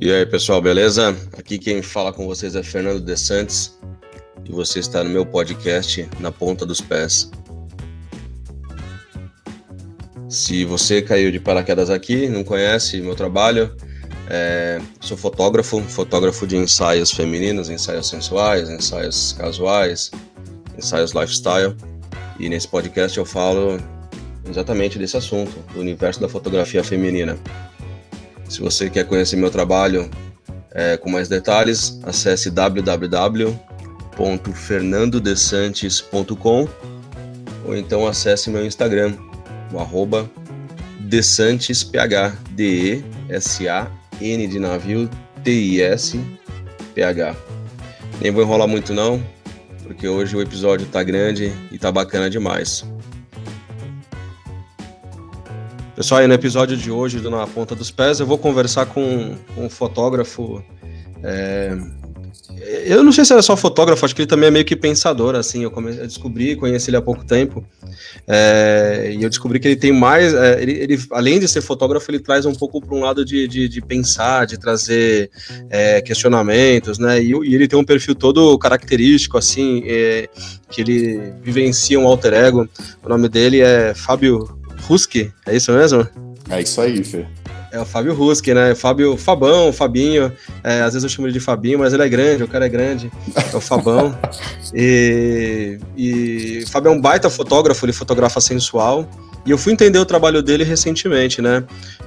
E aí, pessoal, beleza? Aqui quem fala com vocês é Fernando De Santos e você está no meu podcast Na Ponta dos Pés. Se você caiu de paraquedas aqui, não conhece meu trabalho, é, sou fotógrafo, fotógrafo de ensaios femininos, ensaios sensuais, ensaios casuais, ensaios lifestyle. E nesse podcast eu falo exatamente desse assunto, do universo da fotografia feminina. Se você quer conhecer meu trabalho é, com mais detalhes, acesse www.fernandodesantes.com ou então acesse meu Instagram, o arroba desantesph, D-E-S-A-N de navio, T-I-S-P-H. Nem vou enrolar muito não, porque hoje o episódio tá grande e tá bacana demais. Pessoal, no episódio de hoje do Na Ponta dos Pés, eu vou conversar com, com um fotógrafo. É... Eu não sei se é só fotógrafo, acho que ele também é meio que pensador, assim. Eu, eu descobri, conheci ele há pouco tempo, é... e eu descobri que ele tem mais. É... Ele, ele, além de ser fotógrafo, ele traz um pouco para um lado de, de, de, pensar, de trazer é, questionamentos, né? E, e, ele tem um perfil todo característico, assim, é, que ele vivencia um alter ego. O nome dele é Fábio Ruski, é isso mesmo? É isso aí, Fê. É o Fábio Ruski, né? Fábio, Fabão, Fabinho. É, às vezes eu chamo ele de Fabinho, mas ele é grande, o cara é grande. É o Fabão. e, e Fábio é um baita fotógrafo, ele fotografa sensual. E eu fui entender o trabalho dele recentemente, né?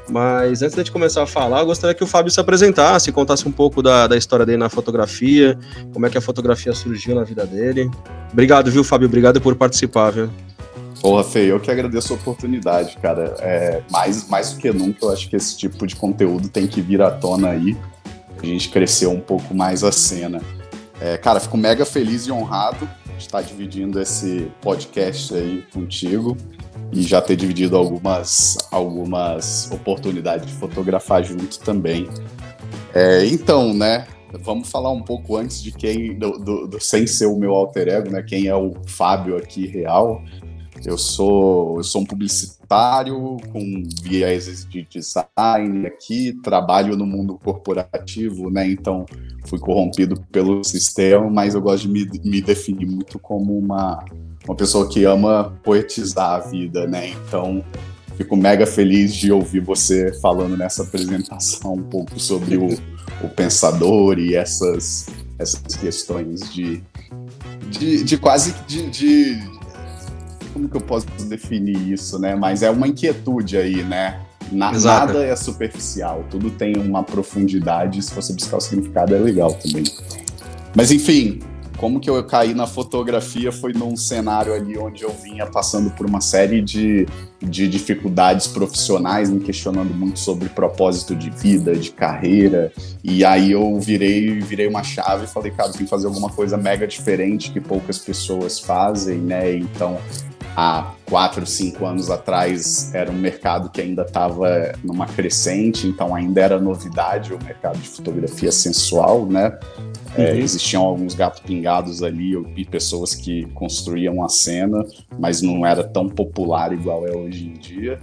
Mas antes de começar a falar, eu gostaria que o Fábio se apresentasse, contasse um pouco da, da história dele na fotografia, como é que a fotografia surgiu na vida dele. Obrigado, viu, Fábio? Obrigado por participar, viu? Porra, Fê, eu que agradeço a oportunidade, cara. É, mais, mais do que nunca, eu acho que esse tipo de conteúdo tem que vir à tona aí. A gente cresceu um pouco mais a cena. É, cara, fico mega feliz e honrado de estar dividindo esse podcast aí contigo e já ter dividido algumas, algumas oportunidades de fotografar junto também. É, então, né, vamos falar um pouco antes de quem, do, do, do, sem ser o meu alter ego, né, quem é o Fábio aqui real. Eu sou, eu sou um publicitário com viés de design aqui, trabalho no mundo corporativo, né? Então fui corrompido pelo sistema, mas eu gosto de me, me definir muito como uma, uma pessoa que ama poetizar a vida, né? Então fico mega feliz de ouvir você falando nessa apresentação um pouco sobre o, o pensador e essas, essas questões de, de, de quase de, de como que eu posso definir isso, né? Mas é uma inquietude aí, né? Na, nada é superficial, tudo tem uma profundidade. Se você buscar o significado, é legal também. Mas enfim, como que eu caí na fotografia foi num cenário ali onde eu vinha passando por uma série de, de dificuldades profissionais, me questionando muito sobre propósito de vida, de carreira. E aí eu virei, virei uma chave e falei, cara, tem que fazer alguma coisa mega diferente que poucas pessoas fazem, né? Então há quatro, cinco anos atrás era um mercado que ainda estava numa crescente, então ainda era novidade o mercado de fotografia sensual, né? É, uhum. existiam alguns gatos pingados ali e pessoas que construíam a cena, mas não era tão popular igual é hoje em dia.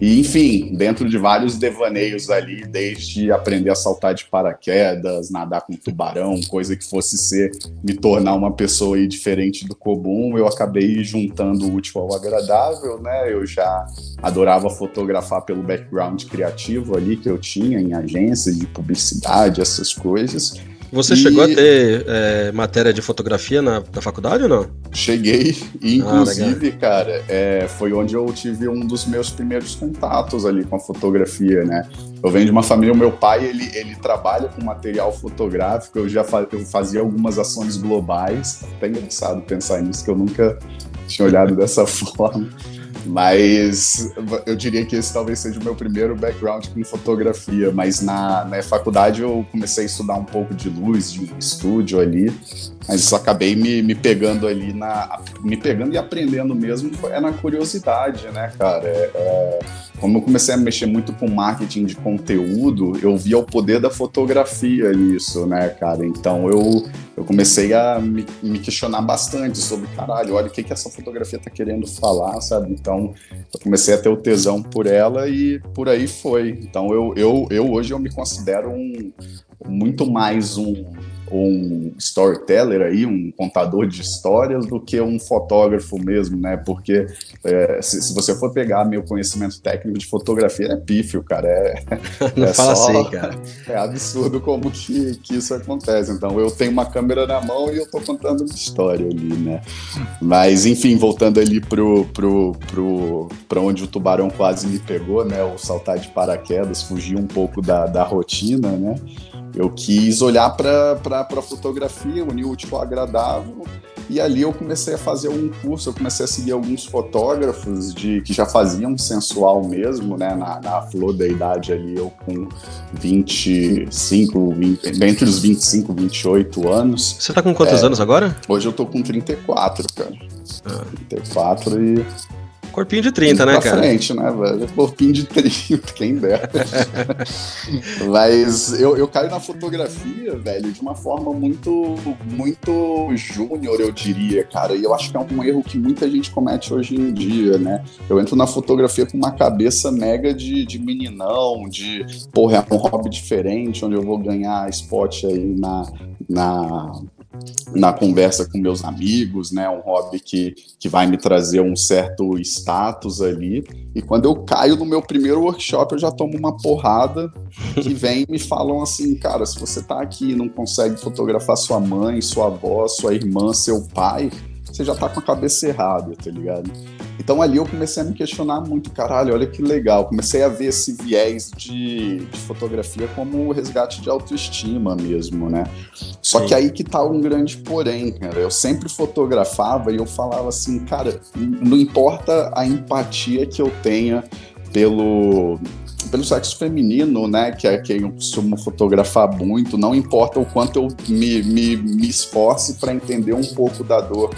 E, enfim, dentro de vários devaneios ali, desde aprender a saltar de paraquedas, nadar com tubarão, coisa que fosse ser me tornar uma pessoa diferente do comum, eu acabei juntando o útil ao agradável, né? Eu já adorava fotografar pelo background criativo ali que eu tinha em agências de publicidade, essas coisas. Você e... chegou a ter é, matéria de fotografia na, na, faculdade ou não? Cheguei, e ah, inclusive, ah, cara, é, foi onde eu tive um dos meus primeiros contatos ali com a fotografia, né? Eu venho de uma família, o meu pai, ele, ele trabalha com material fotográfico, eu já fa eu fazia algumas ações globais, até engraçado pensar nisso, que eu nunca tinha olhado dessa forma. Mas eu diria que esse talvez seja o meu primeiro background com fotografia. Mas na, na faculdade eu comecei a estudar um pouco de luz, de estúdio ali. Mas acabei me, me pegando ali na. me pegando e aprendendo mesmo é na curiosidade, né, cara? É, é, como eu comecei a mexer muito com marketing de conteúdo, eu via o poder da fotografia nisso, né, cara? Então eu, eu comecei a me, me questionar bastante sobre, caralho, olha o que, que essa fotografia tá querendo falar, sabe? Então eu comecei a ter o tesão por ela e por aí foi. Então eu, eu, eu hoje eu me considero um muito mais um um storyteller aí, um contador de histórias, do que um fotógrafo mesmo, né? Porque é, se, se, você for pegar meu conhecimento técnico de fotografia, é pífio, cara. É, Não é fala só, assim, cara. É absurdo como que, que isso acontece. Então, eu tenho uma câmera na mão e eu tô contando uma história ali, né? Mas, enfim, voltando ali pro, pro, pro, pra onde o tubarão quase me pegou, né? O saltar de paraquedas, fugir um pouco da, da rotina, né? Eu quis olhar para a fotografia, unir o útil ao agradável, e ali eu comecei a fazer um curso, eu comecei a seguir alguns fotógrafos de que já faziam sensual mesmo, né, na, na flor da idade ali, eu com 25, 20, entre os 25 e 28 anos. Você tá com quantos é, anos agora? Hoje eu tô com 34, cara. Ah. 34 e Corpinho de 30, né, cara? frente, né, velho? Corpinho de 30, quem dera. Mas eu, eu caio na fotografia, velho, de uma forma muito, muito júnior, eu diria, cara. E eu acho que é um erro que muita gente comete hoje em dia, né? Eu entro na fotografia com uma cabeça mega de, de meninão, de, porra, é um hobby diferente, onde eu vou ganhar spot aí na, na na conversa com meus amigos, né? Um hobby que, que vai me trazer um certo status ali. E quando eu caio no meu primeiro workshop, eu já tomo uma porrada que vem e me falam assim, cara, se você tá aqui e não consegue fotografar sua mãe, sua avó, sua irmã, seu pai, você já tá com a cabeça errada, tá ligado? Então ali eu comecei a me questionar muito, caralho, olha que legal. Comecei a ver esse viés de, de fotografia como resgate de autoestima mesmo, né? Só Sim. que aí que tá um grande porém, cara. Eu sempre fotografava e eu falava assim, cara, não importa a empatia que eu tenha pelo pelo sexo feminino, né, que é quem eu costumo fotografar muito, não importa o quanto eu me, me, me esforce para entender um pouco da dor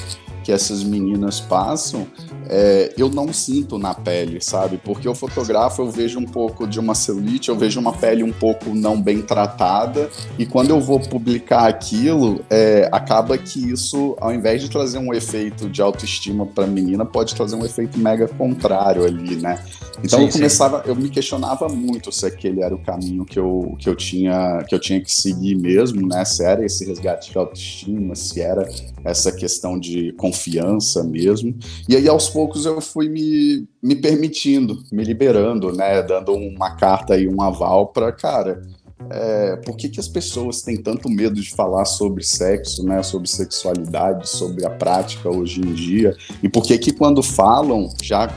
que essas meninas passam, é, eu não sinto na pele, sabe? Porque eu fotografo, eu vejo um pouco de uma celulite, eu vejo uma pele um pouco não bem tratada, e quando eu vou publicar aquilo, é, acaba que isso, ao invés de trazer um efeito de autoestima para a menina, pode trazer um efeito mega contrário ali, né? Então sim, eu começava, sim. eu me questionava muito se aquele era o caminho que eu, que eu tinha que eu tinha que seguir mesmo, né? Se era esse resgate de autoestima, se era essa questão de confiança mesmo. E aí aos poucos eu fui me, me permitindo, me liberando, né? Dando uma carta e um aval para, cara, é, por que, que as pessoas têm tanto medo de falar sobre sexo, né, sobre sexualidade, sobre a prática hoje em dia? E por que que quando falam já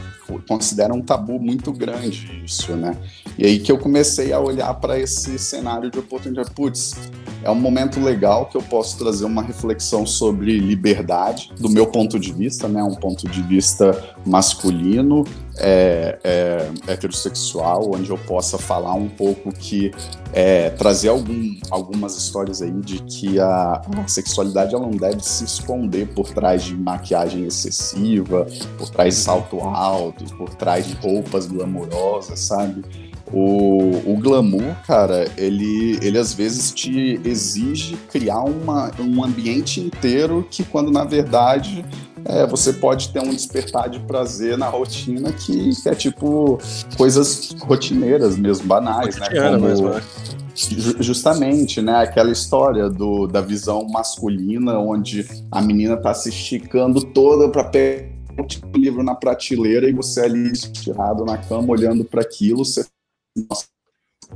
consideram um tabu muito grande isso, né? E aí que eu comecei a olhar para esse cenário de oportunidade. Putz, é um momento legal que eu posso trazer uma reflexão sobre liberdade, do meu ponto de vista, né? Um ponto de vista masculino, é, é, heterossexual, onde eu possa falar um pouco que é, trazer algum, algumas histórias aí de que a, a, sexualidade ela não deve se esconder por trás de maquiagem excessiva, por trás de salto alto, por trás de roupas glamourosas, sabe? O, o glamour, cara, ele, ele às vezes te exige criar uma, um ambiente inteiro que, quando na verdade é, você pode ter um despertar de prazer na rotina que, que é tipo coisas rotineiras mesmo, banais, né? Como, mesmo, né? Justamente, né? Aquela história do, da visão masculina, onde a menina tá se esticando toda para pegar o livro na prateleira e você ali estirado na cama olhando para aquilo, você nossa,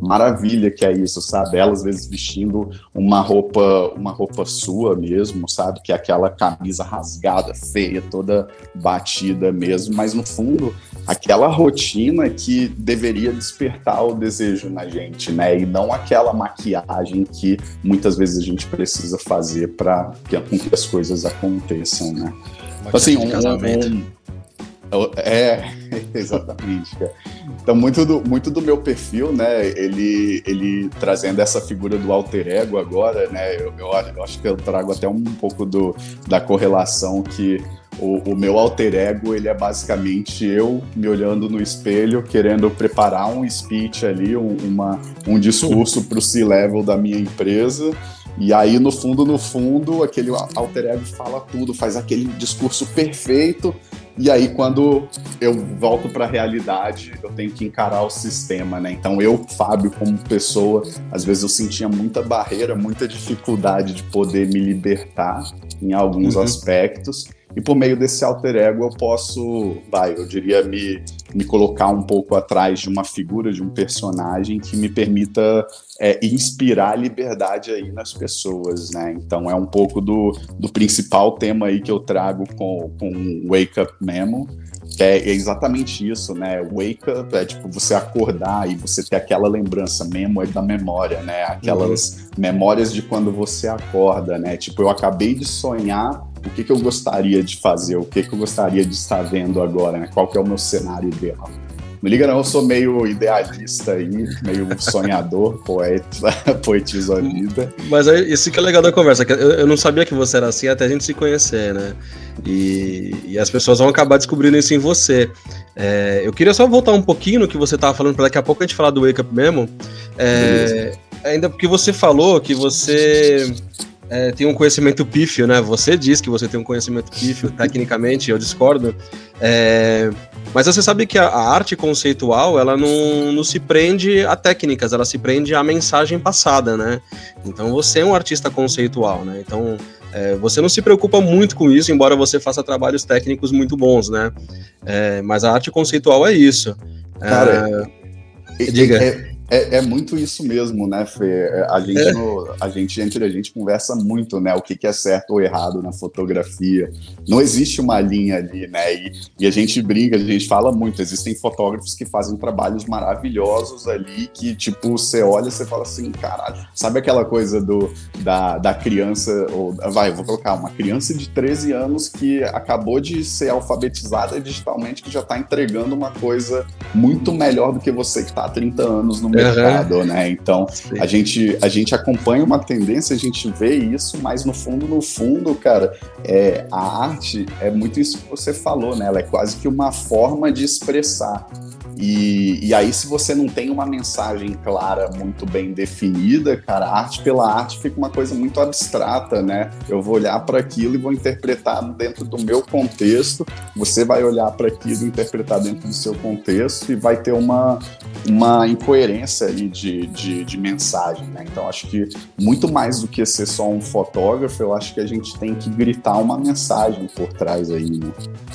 maravilha que é isso, sabe? Ela às vezes vestindo uma roupa, uma roupa sua mesmo, sabe? Que é aquela camisa rasgada, feia, toda batida mesmo, mas no fundo aquela rotina que deveria despertar o desejo na gente, né? E não aquela maquiagem que muitas vezes a gente precisa fazer para que, as coisas aconteçam, né? Então, assim, um, um, É, exatamente, cara. Então, muito do, muito do meu perfil, né, ele, ele trazendo essa figura do alter ego agora, né, eu, eu, eu acho que eu trago até um pouco do, da correlação que o, o, meu alter ego, ele é basicamente eu me olhando no espelho, querendo preparar um speech ali, um, uma, um discurso para o C-level da minha empresa, e aí, no fundo, no fundo, aquele alter ego fala tudo, faz aquele discurso perfeito, e aí, quando eu volto para a realidade, eu tenho que encarar o sistema, né? Então, eu, Fábio, como pessoa, às vezes eu sentia muita barreira, muita dificuldade de poder me libertar em alguns uhum. aspectos. E por meio desse alter ego eu posso, vai, eu diria, me, me colocar um pouco atrás de uma figura, de um personagem que me permita é, inspirar liberdade aí nas pessoas, né? Então é um pouco do, do principal tema aí que eu trago com, com Wake Up Memo, que é exatamente isso, né? Wake up é tipo você acordar e você ter aquela lembrança, memo é da memória, né? Aquelas uhum. memórias de quando você acorda, né? Tipo, eu acabei de sonhar o que, que eu gostaria de fazer, o que, que eu gostaria de estar vendo agora, né? Qual que é o meu cenário ideal. Me liga não, eu sou meio idealista aí, meio sonhador, poeta, poetizo a vida. Mas aí, isso que é legal da conversa, eu, eu, não sabia que você era assim até a gente se conhecer, né? E, e as pessoas vão acabar descobrindo isso em você. É, eu queria só voltar um pouquinho no que você estava falando, para daqui a pouco a gente falar do Wake Up mesmo. É, ainda porque você falou que você é, tem um conhecimento pífio, né? Você diz que você tem um conhecimento pífio, tecnicamente, eu discordo. É, mas você sabe que a, a, arte conceitual, ela não, não se prende a técnicas, ela se prende à mensagem passada, né? Então você é um artista conceitual, né? Então é, você não se preocupa muito com isso, embora você faça trabalhos técnicos muito bons, né? É, mas a arte conceitual é isso. Cara, é, diga. É, é, muito isso mesmo, né, Fê? É, a gente, é. no, a gente, entre a gente, conversa muito, né, o que, que é certo ou errado na fotografia. Não existe uma linha ali, né, e, e, a gente briga, a gente fala muito. Existem fotógrafos que fazem trabalhos maravilhosos ali, que, tipo, você olha e você fala assim, caralho, sabe aquela coisa do, da, da criança, ou, vai, vou colocar, uma criança de 13 anos que acabou de ser alfabetizada digitalmente, que já está entregando uma coisa muito melhor do que você que está há 30 anos no mercado, uhum. né? Então a gente, a gente acompanha uma tendência, a gente vê isso, mas no fundo, no fundo, cara, é, a arte é muito isso que você falou, né? Ela é quase que uma forma de expressar. E, e aí, se você não tem uma mensagem clara, muito bem definida, cara, arte pela arte fica uma coisa muito abstrata, né? Eu vou olhar para aquilo e vou interpretar dentro do meu contexto, você vai olhar para aquilo e interpretar dentro do seu contexto e vai ter uma, uma incoerência ali de, de, de mensagem, né? Então, acho que muito mais do que ser só um fotógrafo, eu acho que a gente tem que gritar uma mensagem por trás aí, né?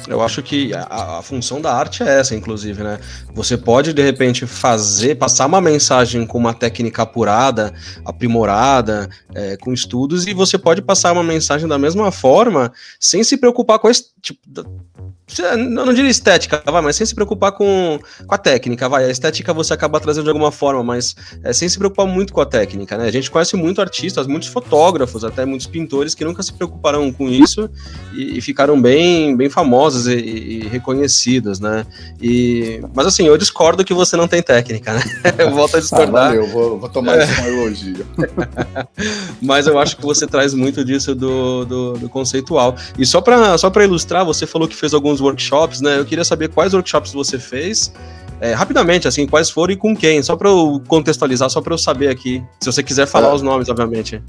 Eu acho que a, a função da arte é essa, inclusive, né? Você pode, de repente, fazer, passar uma mensagem com uma técnica apurada, aprimorada, é, com estudos, e você pode passar uma mensagem da mesma forma, sem se preocupar com esse tipo. Não, não diria estética, vai, mas sem se preocupar com, com a técnica, vai. A estética você acaba trazendo de alguma forma, mas é, sem se preocupar muito com a técnica, né? A gente conhece muito artistas, muitos fotógrafos, até muitos pintores que nunca se preocuparam com isso e, e ficaram bem, bem famosos e, e, reconhecidos, né? E, mas assim, eu discordo que você não tem técnica, né? Eu volto a ah, discordar. Ah, valeu, vou, vou tomar isso como elogio. mas eu acho que você traz muito disso do, do, do conceitual. E só para só ilustrar, você falou que fez alguns workshops, né? Eu queria saber quais workshops você fez. É, rapidamente, assim, quais foram e com quem, só para eu contextualizar, só para eu saber aqui. Se você quiser falar é. os nomes, obviamente.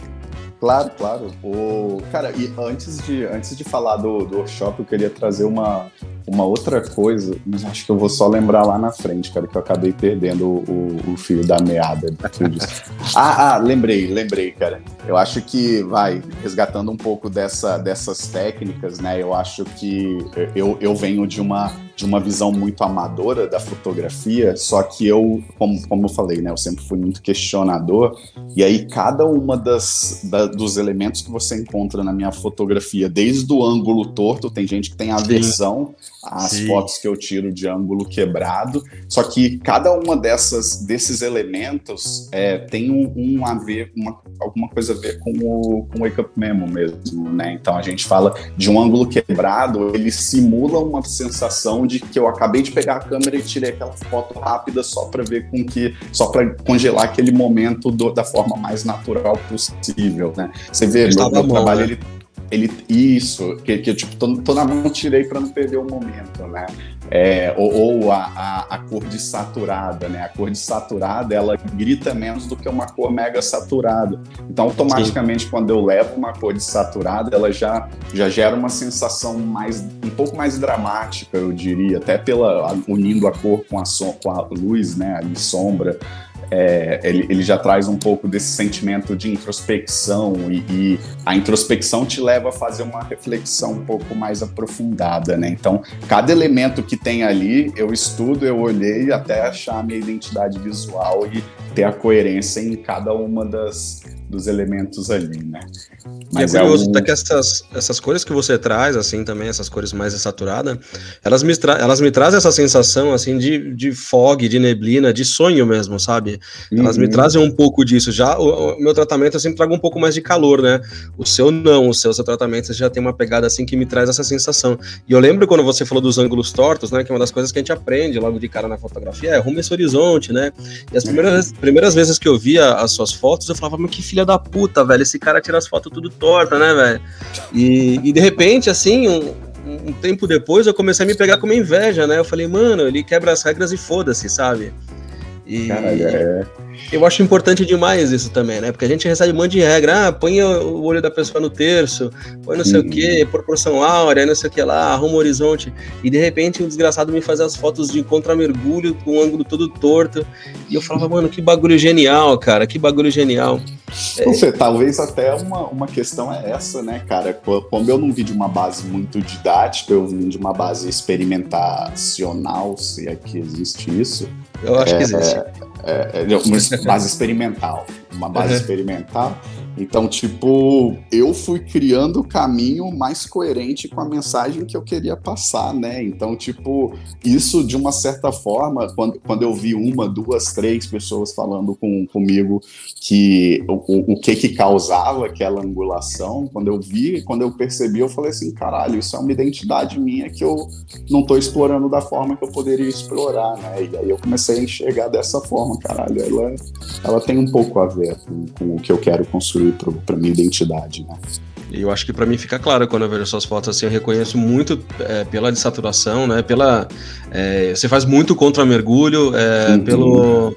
Claro, claro. O, cara, e antes de, antes de falar do, do workshop, eu queria trazer uma, uma outra coisa, mas acho que eu vou só lembrar lá na frente, cara, que eu acabei perdendo o, o, fio da meada. ah, ah, lembrei, lembrei, cara. Eu acho que, vai, resgatando um pouco dessa, dessas técnicas, né, eu acho que eu, eu venho de uma de uma visão muito amadora da fotografia, só que eu, como, como eu falei, né, eu sempre fui muito questionador, e aí cada uma das da, dos elementos que você encontra na minha fotografia, desde o ângulo torto, tem gente que tem aversão as Sim. fotos que eu tiro de ângulo quebrado. Só que cada uma dessas desses elementos é, tem um, um, a ver, uma, alguma coisa a ver com o, com o Wake Up Memo mesmo, né? Então a gente fala de um ângulo quebrado, ele simula uma sensação de que eu acabei de pegar a câmera e tirei aquela foto rápida só para ver com que, só para congelar aquele momento do, da forma mais natural possível, né? Você vê, meu, meu trabalho né? ele ele isso, que, que tipo, tô, tô na mão, tirei para não perder o momento, né? É, ou, ou a, a, a, cor de saturada, né? A cor de saturada, ela grita menos do que uma cor mega saturada. Então, automaticamente, Sim. quando eu levo uma cor de saturada, ela já, já gera uma sensação mais, um pouco mais dramática, eu diria, até pela unindo a cor com a, som, com a luz, né? Ali, sombra é, ele, ele, já traz um pouco desse sentimento de introspecção e, e, a introspecção te leva a fazer uma reflexão um pouco mais aprofundada, né? Então, cada elemento que tem ali, eu estudo, eu olhei até achar a minha identidade visual e ter a coerência em cada uma das, dos elementos ali, né? Mas e é curioso é um... que essas, essas cores que você traz, assim, também, essas cores mais saturadas, elas me, elas me trazem essa sensação, assim, de, de fog, de neblina, de sonho mesmo, sabe? Uhum. Elas me uhum. trazem um pouco disso. Já o, o, meu tratamento, eu sempre trago um pouco mais de calor, né? O seu não, o seu, seu tratamento já tem uma pegada, assim, que me traz essa sensação. E eu lembro quando você falou dos ângulos tortos, né? Que é uma das coisas que a gente aprende logo de cara na fotografia, é rumo esse horizonte, né? E as primeiras, primeiras vezes que eu via as suas fotos, eu falava, mas que filha da puta, velho, esse cara tira as fotos tudo torta, né, velho? E, e de repente, assim, um, um tempo depois, eu comecei a me pegar com uma inveja, né? Eu falei, mano, ele quebra as regras e foda-se, sabe? E Caralho, é... eu acho importante demais isso também, né? Porque a gente recebe um monte de regra. Ah, põe o olho da pessoa no terço, põe não sei o que, proporção áurea, não sei o que lá, arruma o horizonte. E de repente o desgraçado me fazia as fotos de contra-mergulho com o ângulo todo torto. E eu falava, mano, que bagulho genial, cara, que bagulho genial. Não sei, talvez até uma, uma questão é essa, né, cara? Como eu não vi de uma base muito didática, eu vim de uma base experimentacional, se é que existe isso. Eu acho é, que existe. É, é, uma base experimental. Uma base uhum. experimental então, tipo, eu fui criando o caminho mais coerente com a mensagem que eu queria passar, né? Então, tipo, isso de uma certa forma, quando, quando eu vi uma, duas, três pessoas falando com, comigo que o, o que que causava aquela angulação, quando eu vi, quando eu percebi, eu falei assim, caralho, isso é uma identidade minha que eu não tô explorando da forma que eu poderia explorar, né? E aí eu comecei a enxergar dessa forma, caralho, ela, ela tem um pouco a ver com, com o que eu quero construir construir para minha identidade, né? E eu acho que para mim fica claro quando eu vejo suas fotos assim, eu reconheço muito é, pela desaturação, né? Pela é, você faz muito contra mergulho, é, uhum. pelo,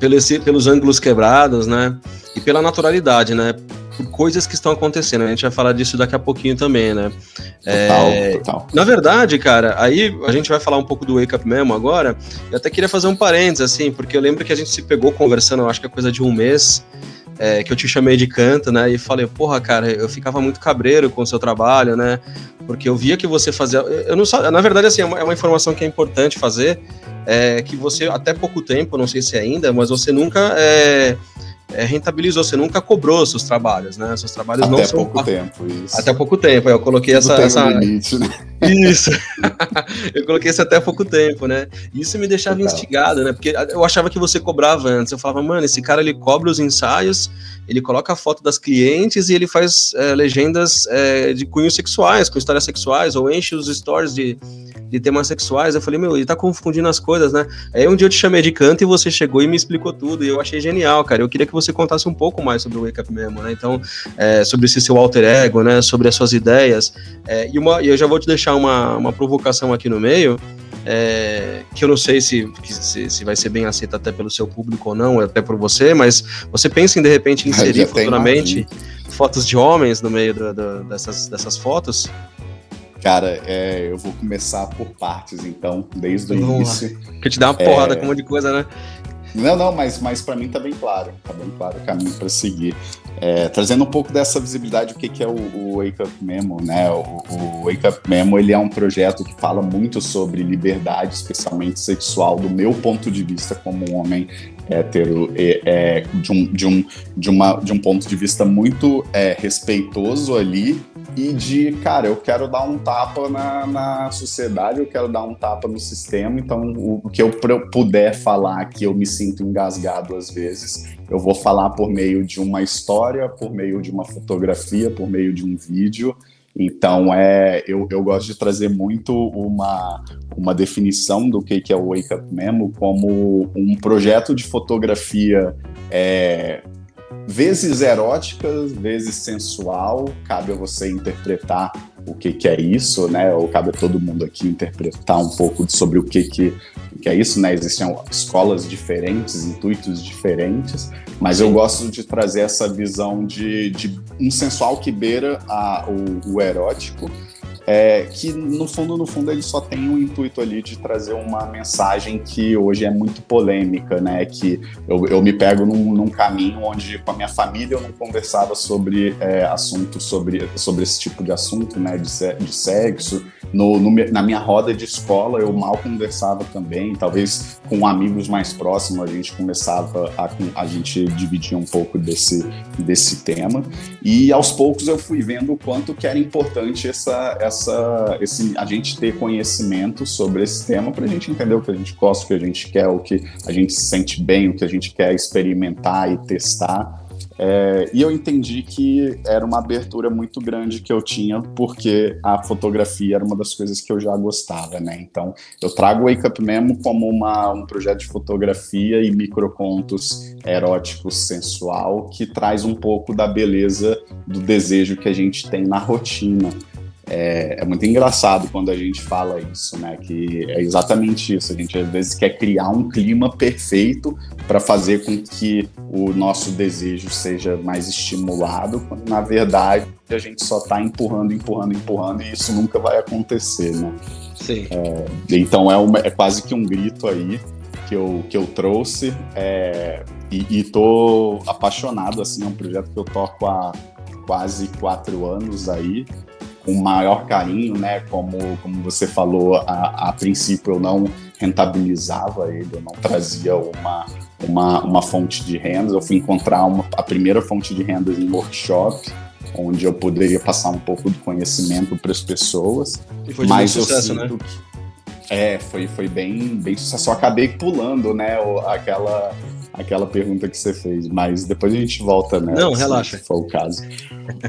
pelo esse, pelos ângulos quebrados, né? E pela naturalidade, né? Por coisas que estão acontecendo. A gente vai falar disso daqui a pouquinho também, né? Total, é, total. Na verdade, cara, aí a gente vai falar um pouco do Wake Up Memo agora. Eu até queria fazer um parênteses, assim, porque eu lembro que a gente se pegou conversando, eu acho que é coisa de um mês é, que eu te chamei de canto, né? E falei, porra, cara, eu ficava muito cabreiro com o seu trabalho, né? Porque eu via que você fazia. Eu não sabia, na verdade, assim, é uma, é uma informação que é importante fazer. É que você, até pouco tempo, não sei se ainda, mas você nunca é, é, rentabilizou, você nunca cobrou seus trabalhos, né? Seus trabalhos Até não são. Até pouco tempo, isso. Até pouco tempo, eu coloquei Tudo essa. essa... Um limite, né? Isso. eu coloquei isso até há pouco tempo, né? Isso me deixava Total. instigado, né? Porque eu achava que você cobrava antes. Eu falava, mano, esse cara ele cobra os ensaios, ele coloca a foto das clientes e ele faz é, legendas é, de cunhos sexuais, com histórias sexuais, ou enche os stories de de temas sexuais. Eu falei, meu, ele tá confundindo as coisas, né? Aí um dia eu te chamei de canto e você chegou e me explicou tudo. E eu achei genial, cara. Eu queria que você contasse um pouco mais sobre o Wake Up Memo, né? Então, é, sobre esse seu alter ego, né? Sobre as suas ideias. É, e, uma, eu já vou te deixar uma, uma provocação aqui no meio. É, que eu não sei se, se, se, vai ser bem aceita até pelo seu público ou não, até por você, mas você pensa em de repente inserir futuramente fotos de homens no meio do, do, dessas, dessas fotos? Cara, é, eu vou começar por partes, então, desde o início. Que te dá uma porrada é... com um monte de coisa, né? Não, não, mas, mas para mim tá bem claro, tá bem claro o caminho para seguir. É, trazendo um pouco dessa visibilidade, o que, que é o, o, Wake Up Memo, né? O, o, Wake Up Memo ele é um projeto que fala muito sobre liberdade, especialmente sexual, do meu ponto de vista como um homem hétero, é, de, um, de, um, de, uma, de um ponto de vista muito é, respeitoso ali e de, cara, eu quero dar um tapa na, na sociedade, eu quero dar um tapa no sistema, então o, o que eu puder falar que eu me sinto engasgado às vezes, eu vou falar por meio de uma história, por meio de uma fotografia, por meio de um vídeo. Então, é, eu, eu gosto de trazer muito uma, uma definição do que, que é o Wake Up Memo como um projeto de fotografia é, vezes erótica, vezes sensual, cabe a você interpretar o que, que é isso, né? Ou cabe a todo mundo aqui interpretar um pouco sobre o que, que, que é isso, né? Existem escolas diferentes, intuitos diferentes, mas eu gosto de trazer essa visão de, de um sensual que beira a, o, o erótico, é, que no fundo, no fundo, ele só tem o intuito ali de trazer uma mensagem que hoje é muito polêmica, né? Que eu, eu me pego num, num caminho onde com a minha família eu não conversava sobre é, assuntos sobre, sobre esse tipo de assunto, né? De, de sexo. No, no, na minha roda de escola eu mal conversava também, talvez com amigos mais próximos a gente começava a, a gente dividir um pouco desse, desse tema. E aos poucos eu fui vendo o quanto que era importante essa essa, esse, a gente ter conhecimento sobre esse tema para a gente entender o que a gente gosta, o que a gente quer, o que a gente se sente bem, o que a gente quer experimentar e testar. É, e eu entendi que era uma abertura muito grande que eu tinha, porque a fotografia era uma das coisas que eu já gostava, né? Então, eu trago o Wake Up Memo como uma, um projeto de fotografia e microcontos eróticos sensual que traz um pouco da beleza do desejo que a gente tem na rotina. É, é, muito engraçado quando a gente fala isso, né? Que é exatamente isso. A gente às vezes quer criar um clima perfeito para fazer com que o nosso desejo seja mais estimulado, quando na verdade a gente só está empurrando, empurrando, empurrando e isso nunca vai acontecer, né? Sim. É, então é, uma, é quase que um grito aí que eu, que eu trouxe é, e, e tô apaixonado, assim, é um projeto que eu toco há quase quatro anos aí com maior carinho, né? Como, como você falou, a, a princípio eu não rentabilizava ele, eu não trazia uma, uma, uma fonte de rendas. Eu fui encontrar uma, a primeira fonte de rendas em workshop, onde eu poderia passar um pouco de conhecimento para as pessoas. E foi de mas sucesso, né? Que, é, foi, foi bem, bem sucesso. Eu acabei pulando, né? Aquela aquela pergunta que você fez, mas depois a gente volta, né? Não, relaxa. Se for o caso.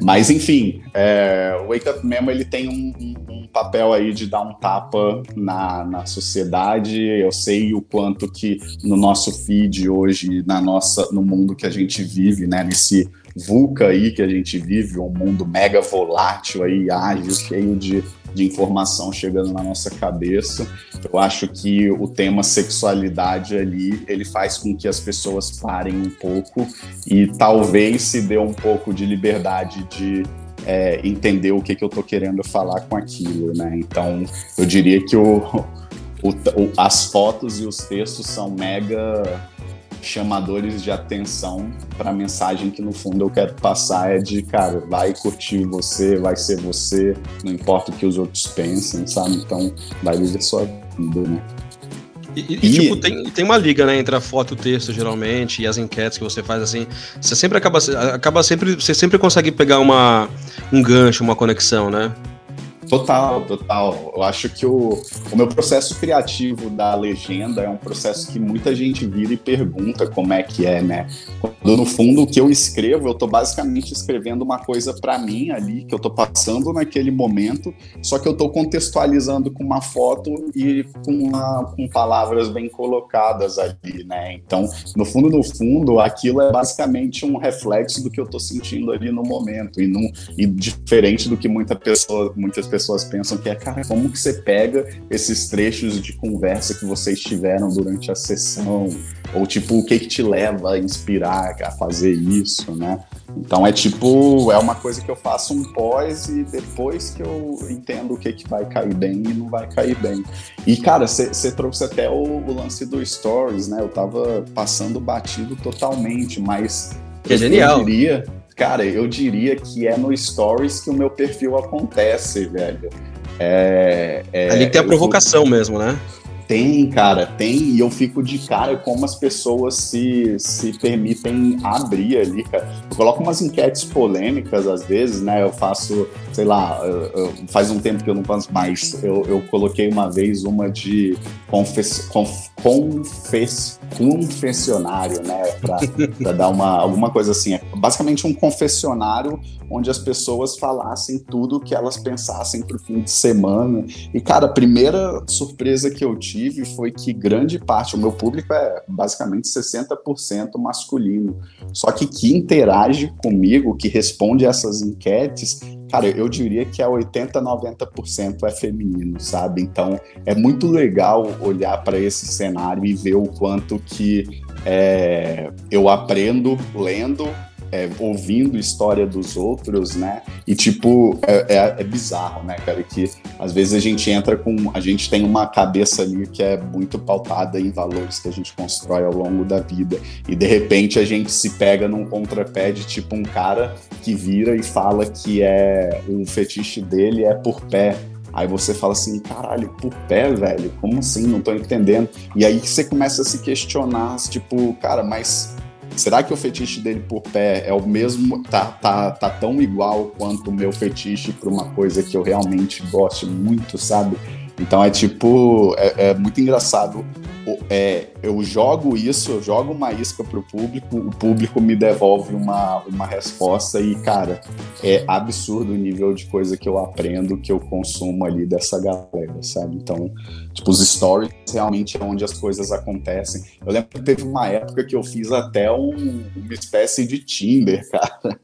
mas enfim, é, o Wake Up Memo ele tem um, um, um, papel aí de dar um tapa na, na sociedade. Eu sei o quanto que no nosso feed hoje, na nossa, no mundo que a gente vive, né? Nesse VUCA aí que a gente vive, um mundo mega volátil aí, ágil, cheio de de informação chegando na nossa cabeça. Eu acho que o tema sexualidade ali, ele faz com que as pessoas parem um pouco e talvez se dê um pouco de liberdade de é, entender o que, que eu estou querendo falar com aquilo, né? Então, eu diria que o, as fotos e os textos são mega chamadores de atenção para a mensagem que no fundo eu quero passar é de, cara, vai curtir você, vai ser você, não importa o que os outros pensem, sabe? Então, vai viver sua vida, né? E, e, e, tipo, tem, tem uma liga, né, entre a foto e o texto, geralmente, e as enquetes que você faz, assim, você sempre acaba, acaba sempre, você sempre consegue pegar uma, um gancho, uma conexão, né? Total, total. Eu acho que o, o meu processo criativo da legenda é um processo que muita gente vira e pergunta como é que é, né? Quando no fundo o que eu escrevo, eu tô basicamente escrevendo uma coisa para mim ali, que eu tô passando naquele momento, só que eu tô contextualizando com uma foto e com, uma, com palavras bem colocadas ali, né? Então, no fundo, no fundo, aquilo é basicamente um reflexo do que eu tô sentindo ali no momento, e, não, e diferente do que muita pessoa, muitas pessoas pessoas pensam que é, cara, como que você pega esses trechos de conversa que vocês tiveram durante a sessão? Ou tipo, o que que te leva a inspirar a fazer isso, né? Então é tipo, é uma coisa que eu faço um pós e depois que eu entendo o que, que vai cair bem e não vai cair bem. E, cara, você trouxe até o, o, lance do Stories, né? Eu tava passando batido totalmente, mas. Que é genial. Eu diria, cara, eu diria que é no Stories que o meu perfil acontece, velho. É, é, Ali tem a provocação mesmo, né? Tem, cara, tem, e eu fico de cara como as pessoas se, se permitem abrir ali, cara. Eu coloco umas enquetes polêmicas às vezes, né? Eu faço, sei lá, eu, eu, faz um tempo que eu não faço mais. Eu, eu coloquei uma vez uma de confess, conf, confess, confessionário, né? Pra, pra dar uma, alguma coisa assim. É basicamente um confessionário onde as pessoas falassem tudo o que elas pensassem pro fim de semana. E, cara, a primeira surpresa que eu tive foi que grande parte, o meu público é basicamente 60% masculino. Só que que interage comigo, que responde essas enquetes, cara, eu diria que é 80, 90% é feminino, sabe? Então é muito legal olhar para esse cenário e ver o quanto que é, eu aprendo lendo é, ouvindo história dos outros, né? E tipo, é, é, é, bizarro, né, cara? Que às vezes a gente entra com. A gente tem uma cabeça ali que é muito pautada em valores que a gente constrói ao longo da vida. E de repente a gente se pega num contrapé de tipo um cara que vira e fala que é o fetiche dele é por pé. Aí você fala assim, caralho, por pé, velho? Como assim? Não tô entendendo. E aí você começa a se questionar, tipo, cara, mas Será que o fetiche dele por pé é o mesmo, tá, tá, tá tão igual quanto o meu fetiche para uma coisa que eu realmente gosto muito, sabe? Então é tipo, é, é muito engraçado é, eu jogo isso, eu jogo uma isca pro público, o público me devolve uma, uma resposta e, cara, é absurdo o nível de coisa que eu aprendo, que eu consumo ali dessa galera, sabe? Então, tipo, os stories realmente é onde as coisas acontecem. Eu lembro que teve uma época que eu fiz até um, uma espécie de Tinder, cara,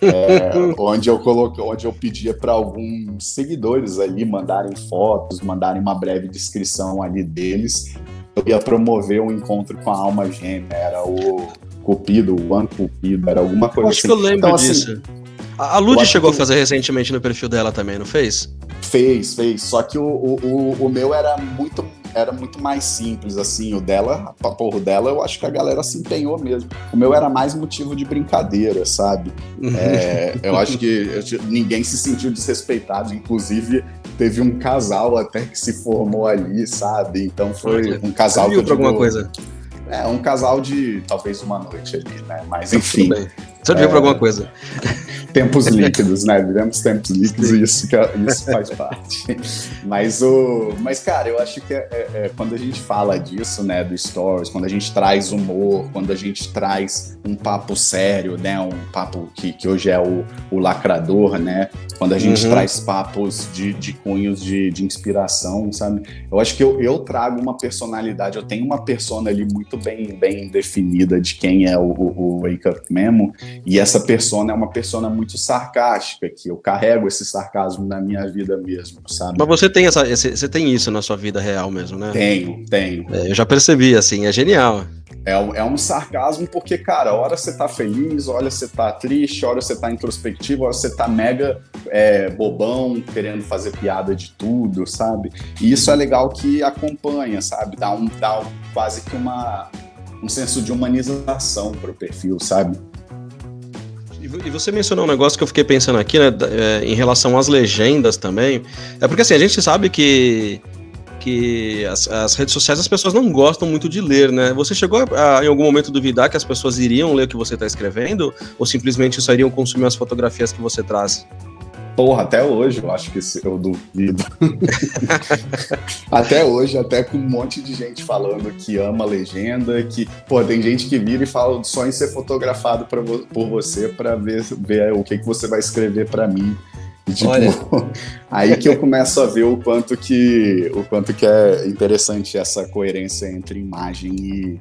é, onde eu coloquei, onde eu pedia para alguns seguidores ali mandarem fotos, mandarem uma breve descrição ali deles eu ia promover um encontro com a alma gêmea, era o Cupido, o One Cupido, era alguma coisa Acho assim. Acho que eu lembro então, assim, disso. Assim, a Lud chegou que... a fazer recentemente no perfil dela também, não fez? Fez, fez. Só que o, o, o meu era muito era muito mais simples, assim. O dela, porra, o dela eu acho que a galera se empenhou mesmo. O meu era mais motivo de brincadeira, sabe? Uhum. É, eu acho que ninguém se sentiu desrespeitado. Inclusive, teve um casal até que se formou ali, sabe? Então foi um casal. Você viu pra alguma coisa? É, um casal de talvez uma noite ali, né? Mas enfim. Você viu é... pra alguma coisa? Tempos líquidos, né? Vivemos tempos líquidos e isso, isso faz parte. Mas, o, mas, cara, eu acho que é, é, é, quando a gente fala disso, né, do stories, quando a gente traz humor, quando a gente traz um papo sério, né, um papo que, que hoje é o, o lacrador, né, quando a gente uhum. traz papos de, de cunhos de, de inspiração, sabe? Eu acho que eu, eu trago uma personalidade, eu tenho uma persona ali muito bem, bem definida de quem é o, o, o Wake Up Memo, e essa persona é uma persona muito muito sarcástica, que eu carrego esse sarcasmo na minha vida mesmo, sabe? Mas você tem, essa, você tem isso na sua vida real mesmo, né? Tenho, tenho. É, eu já percebi, assim, é genial. É, é um sarcasmo porque, cara, hora você tá feliz, hora você tá triste, hora você tá introspectivo, hora você tá mega é, bobão, querendo fazer piada de tudo, sabe? E isso é legal que acompanha, sabe? Dá, um, dá quase que uma, um senso de humanização pro perfil, sabe? E você mencionou um negócio que eu fiquei pensando aqui, né, é, em relação às legendas também. É porque assim, a gente sabe que que as, as, redes sociais as pessoas não gostam muito de ler, né? Você chegou a, a em algum momento duvidar que as pessoas iriam ler o que você está escrevendo ou simplesmente só iriam consumir as fotografias que você traz? Porra, até hoje eu acho que eu duvido. até hoje, até com um monte de gente falando que ama a legenda, que, pô, tem gente que vira e fala só em ser fotografado pra, por você para ver, ver o que, que você vai escrever para mim. E, tipo, aí que eu começo a ver o quanto que o quanto que é interessante essa coerência entre imagem e,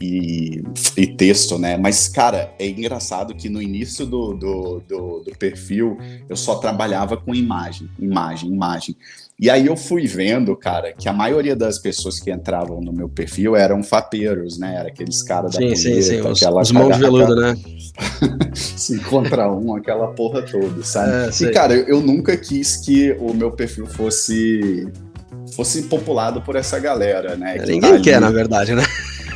e, e texto, né? Mas, cara, é engraçado que no início do, do, do, do perfil eu só trabalhava com imagem, imagem, imagem. E aí eu fui vendo, cara, que a maioria das pessoas que entravam no meu perfil eram fapeiros, né? Era aqueles caras da sim, sim, sim. Os, os mãos de veludo, né? se encontrar um, aquela porra toda, sabe? É, e, cara, eu, eu nunca quis que o meu perfil fosse fosse populado por essa galera, né? Que Ninguém tá quer, na verdade, né?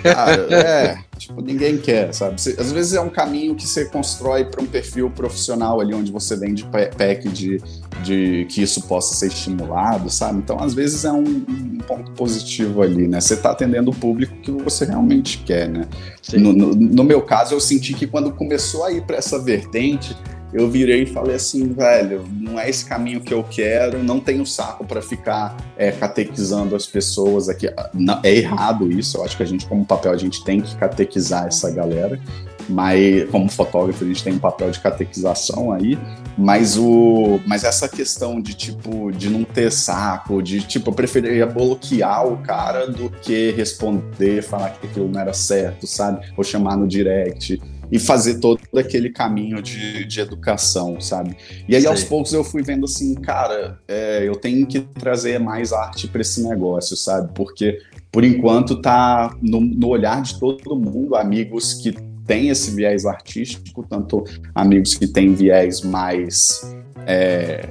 Cara, é, tipo, ninguém quer, sabe? Você, às vezes é um caminho que você constrói para um perfil profissional ali, onde você vende pack de, de que isso possa ser estimulado, sabe? Então, às vezes é um, um ponto positivo ali, né? Você está atendendo o público que você realmente quer, né? No, no, no meu caso, eu senti que quando começou a ir para essa vertente, eu virei e falei assim, velho, não é esse caminho que eu quero, não tenho saco para ficar é, catequizando as pessoas aqui. Não, é errado isso, eu acho que a gente, como papel, a gente tem que catequizar essa galera, mas como fotógrafo a gente tem um papel de catequização aí, mas o mas essa questão de tipo de não ter saco, de tipo eu preferia bloquear o cara do que responder, falar que aquilo não era certo, sabe? Ou chamar no direct e fazer todo aquele caminho de, de educação, sabe? E aí, aos poucos, eu fui vendo assim, cara, é, eu tenho que trazer mais arte para esse negócio, sabe? Porque, por enquanto, tá no, no olhar de todo mundo, amigos que têm esse viés artístico, tanto amigos que têm viés mais. É,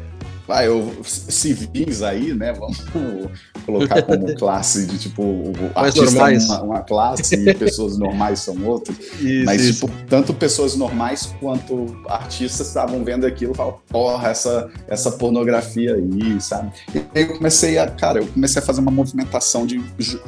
vai, eu, civis aí, né? Vamos colocar como classe de tipo, Mais normais. É uma, uma, classe e pessoas normais são outras. Isso, Mas, isso. tipo, tanto pessoas normais quanto artistas estavam vendo aquilo e falavam, porra, essa, essa pornografia aí, sabe? E aí eu comecei a, cara, eu comecei a fazer uma movimentação de,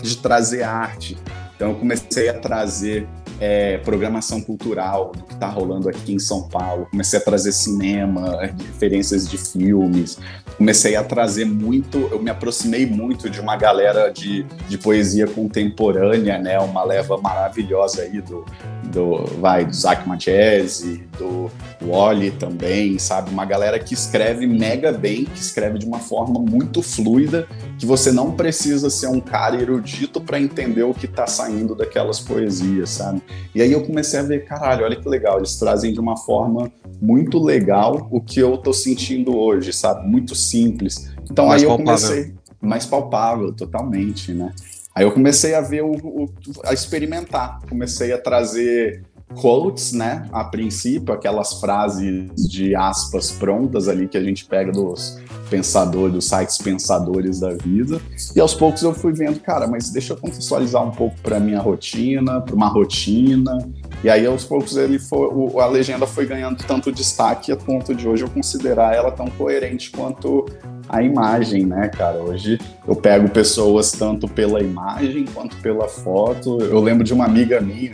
de trazer arte. Então eu comecei a trazer é, programação cultural do que está rolando aqui em São Paulo. Comecei a trazer cinema, referências de filmes. Comecei a trazer muito, eu me aproximei muito de uma galera de, de poesia contemporânea, né? Uma leva maravilhosa aí do, do vai do Zach Matiesi, do Wally também, sabe? Uma galera que escreve mega bem, que escreve de uma forma muito fluida, que você não precisa ser um cara erudito para entender o que está saindo daquelas poesias, sabe? E aí eu comecei a ver, caralho, olha que legal, eles trazem de uma forma muito legal o que eu tô sentindo hoje, sabe? Muito simples. Então mais aí eu comecei mais palpável, totalmente, né? Aí eu comecei a ver o, o, a experimentar, comecei a trazer quotes, né? A princípio, aquelas frases de aspas prontas ali que a gente pega dos pensadores, dos sites pensadores da vida. E aos poucos eu fui vendo, cara, mas deixa eu contextualizar um pouco para minha rotina, para uma rotina. E aí aos poucos ele foi, o, a legenda foi ganhando tanto destaque a ponto de hoje eu considerar ela tão coerente quanto a imagem, né, cara? Hoje eu pego pessoas tanto pela imagem quanto pela foto. Eu lembro de uma amiga minha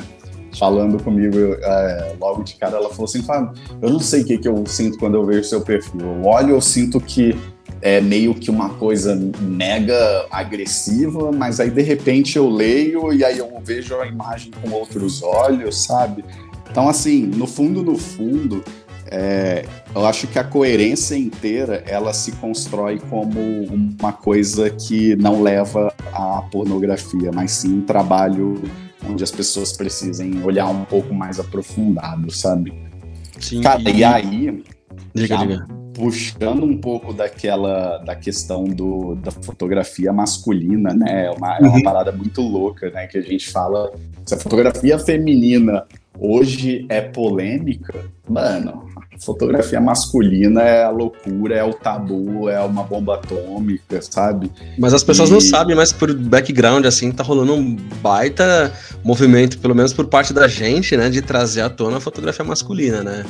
falando comigo é, logo de cara, ela falou assim, Fábio, eu não sei o que, que eu sinto quando eu vejo seu perfil. Eu olho, eu sinto que é meio que uma coisa mega agressiva, mas aí de repente eu leio e aí eu vejo a imagem com outros olhos, sabe? Então, assim, no fundo, no fundo, é, eu acho que a coerência inteira ela se constrói como uma coisa que não leva à pornografia, mas sim um trabalho onde as pessoas precisem olhar um pouco mais aprofundado, sabe? Sim. Cara, e aí, diga, diga. puxando um pouco daquela da questão do, da fotografia masculina, né? É uma, é uma uhum. parada muito louca, né? Que a gente fala. Se a fotografia feminina hoje é polêmica, mano, fotografia masculina é a loucura, é o tabu, é uma bomba atômica, sabe? Mas as pessoas e... não sabem, mas por background, assim, tá rolando um baita movimento, pelo menos por parte da gente, né, de trazer à tona a fotografia masculina, né?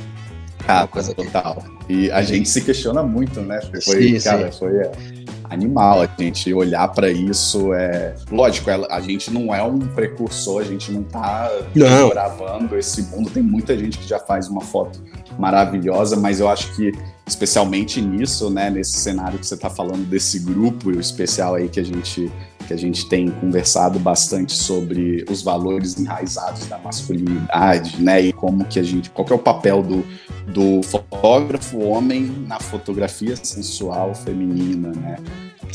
Ah, coisa total. E a gente se questiona muito, né? Foi, sim, cara, sim. foi. É animal a gente olhar para isso. É lógico, a gente não é um precursor, a gente não tá não. gravando esse mundo. Tem muita gente que já faz uma foto maravilhosa, mas eu acho que especialmente nisso, né, nesse cenário que você está falando desse grupo, e o especial aí que a gente que a gente tem conversado bastante sobre os valores enraizados da masculinidade, né, e como que a gente, qual é o papel do, do fotógrafo homem na fotografia sensual feminina, né?